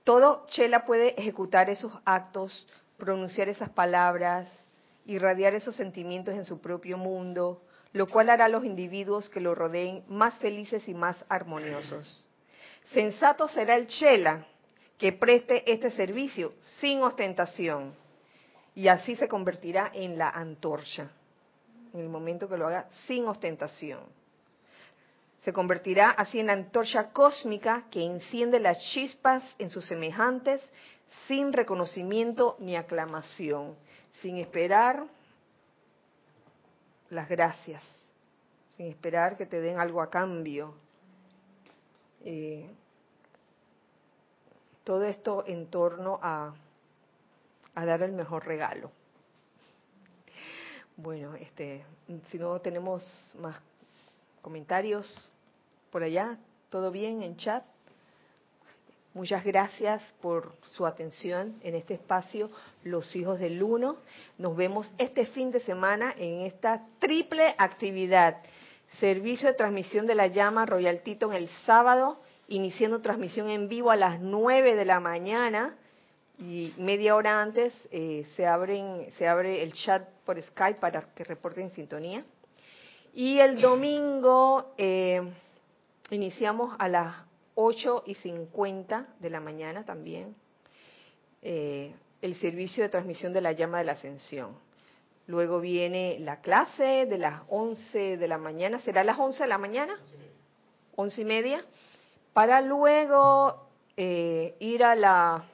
Todo Chela puede ejecutar esos actos, pronunciar esas palabras, irradiar esos sentimientos en su propio mundo, lo cual hará a los individuos que lo rodeen más felices y más armoniosos. Sensato será el Chela que preste este servicio sin ostentación y así se convertirá en la antorcha, en el momento que lo haga sin ostentación. Se convertirá así en la antorcha cósmica que enciende las chispas en sus semejantes sin reconocimiento ni aclamación, sin esperar las gracias, sin esperar que te den algo a cambio. Eh, todo esto en torno a, a dar el mejor regalo. Bueno, este, si no tenemos más comentarios por allá, ¿todo bien en chat? Muchas gracias por su atención en este espacio, Los Hijos del Uno. Nos vemos este fin de semana en esta triple actividad. Servicio de transmisión de la llama Royal Tito en el sábado, iniciando transmisión en vivo a las 9 de la mañana y media hora antes eh, se, abren, se abre el chat por Skype para que reporten sintonía. Y el domingo eh, iniciamos a las 8 y 50 de la mañana también eh, el servicio de transmisión de la llama de la ascensión. Luego viene la clase de las 11 de la mañana, ¿será las 11 de la mañana? 11 y media, para luego eh, ir a la,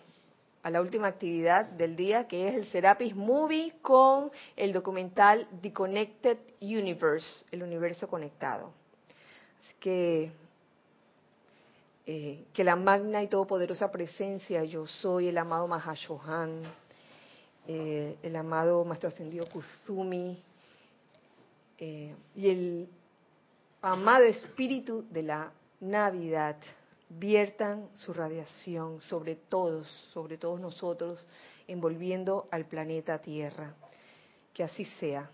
a la última actividad del día, que es el Serapis Movie con el documental The Connected Universe, el universo conectado. Así que eh, que la magna y todopoderosa presencia yo soy, el amado Mahashohan, eh, el amado Maestro Ascendido Kuzumi eh, y el amado Espíritu de la Navidad viertan su radiación sobre todos, sobre todos nosotros, envolviendo al planeta Tierra. Que así sea.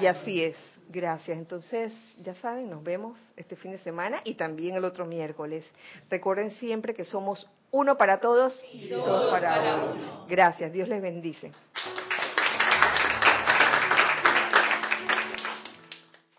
Y así es. Gracias. Entonces, ya saben, nos vemos este fin de semana y también el otro miércoles. Recuerden siempre que somos uno para todos y todos para uno. Gracias. Dios les bendice.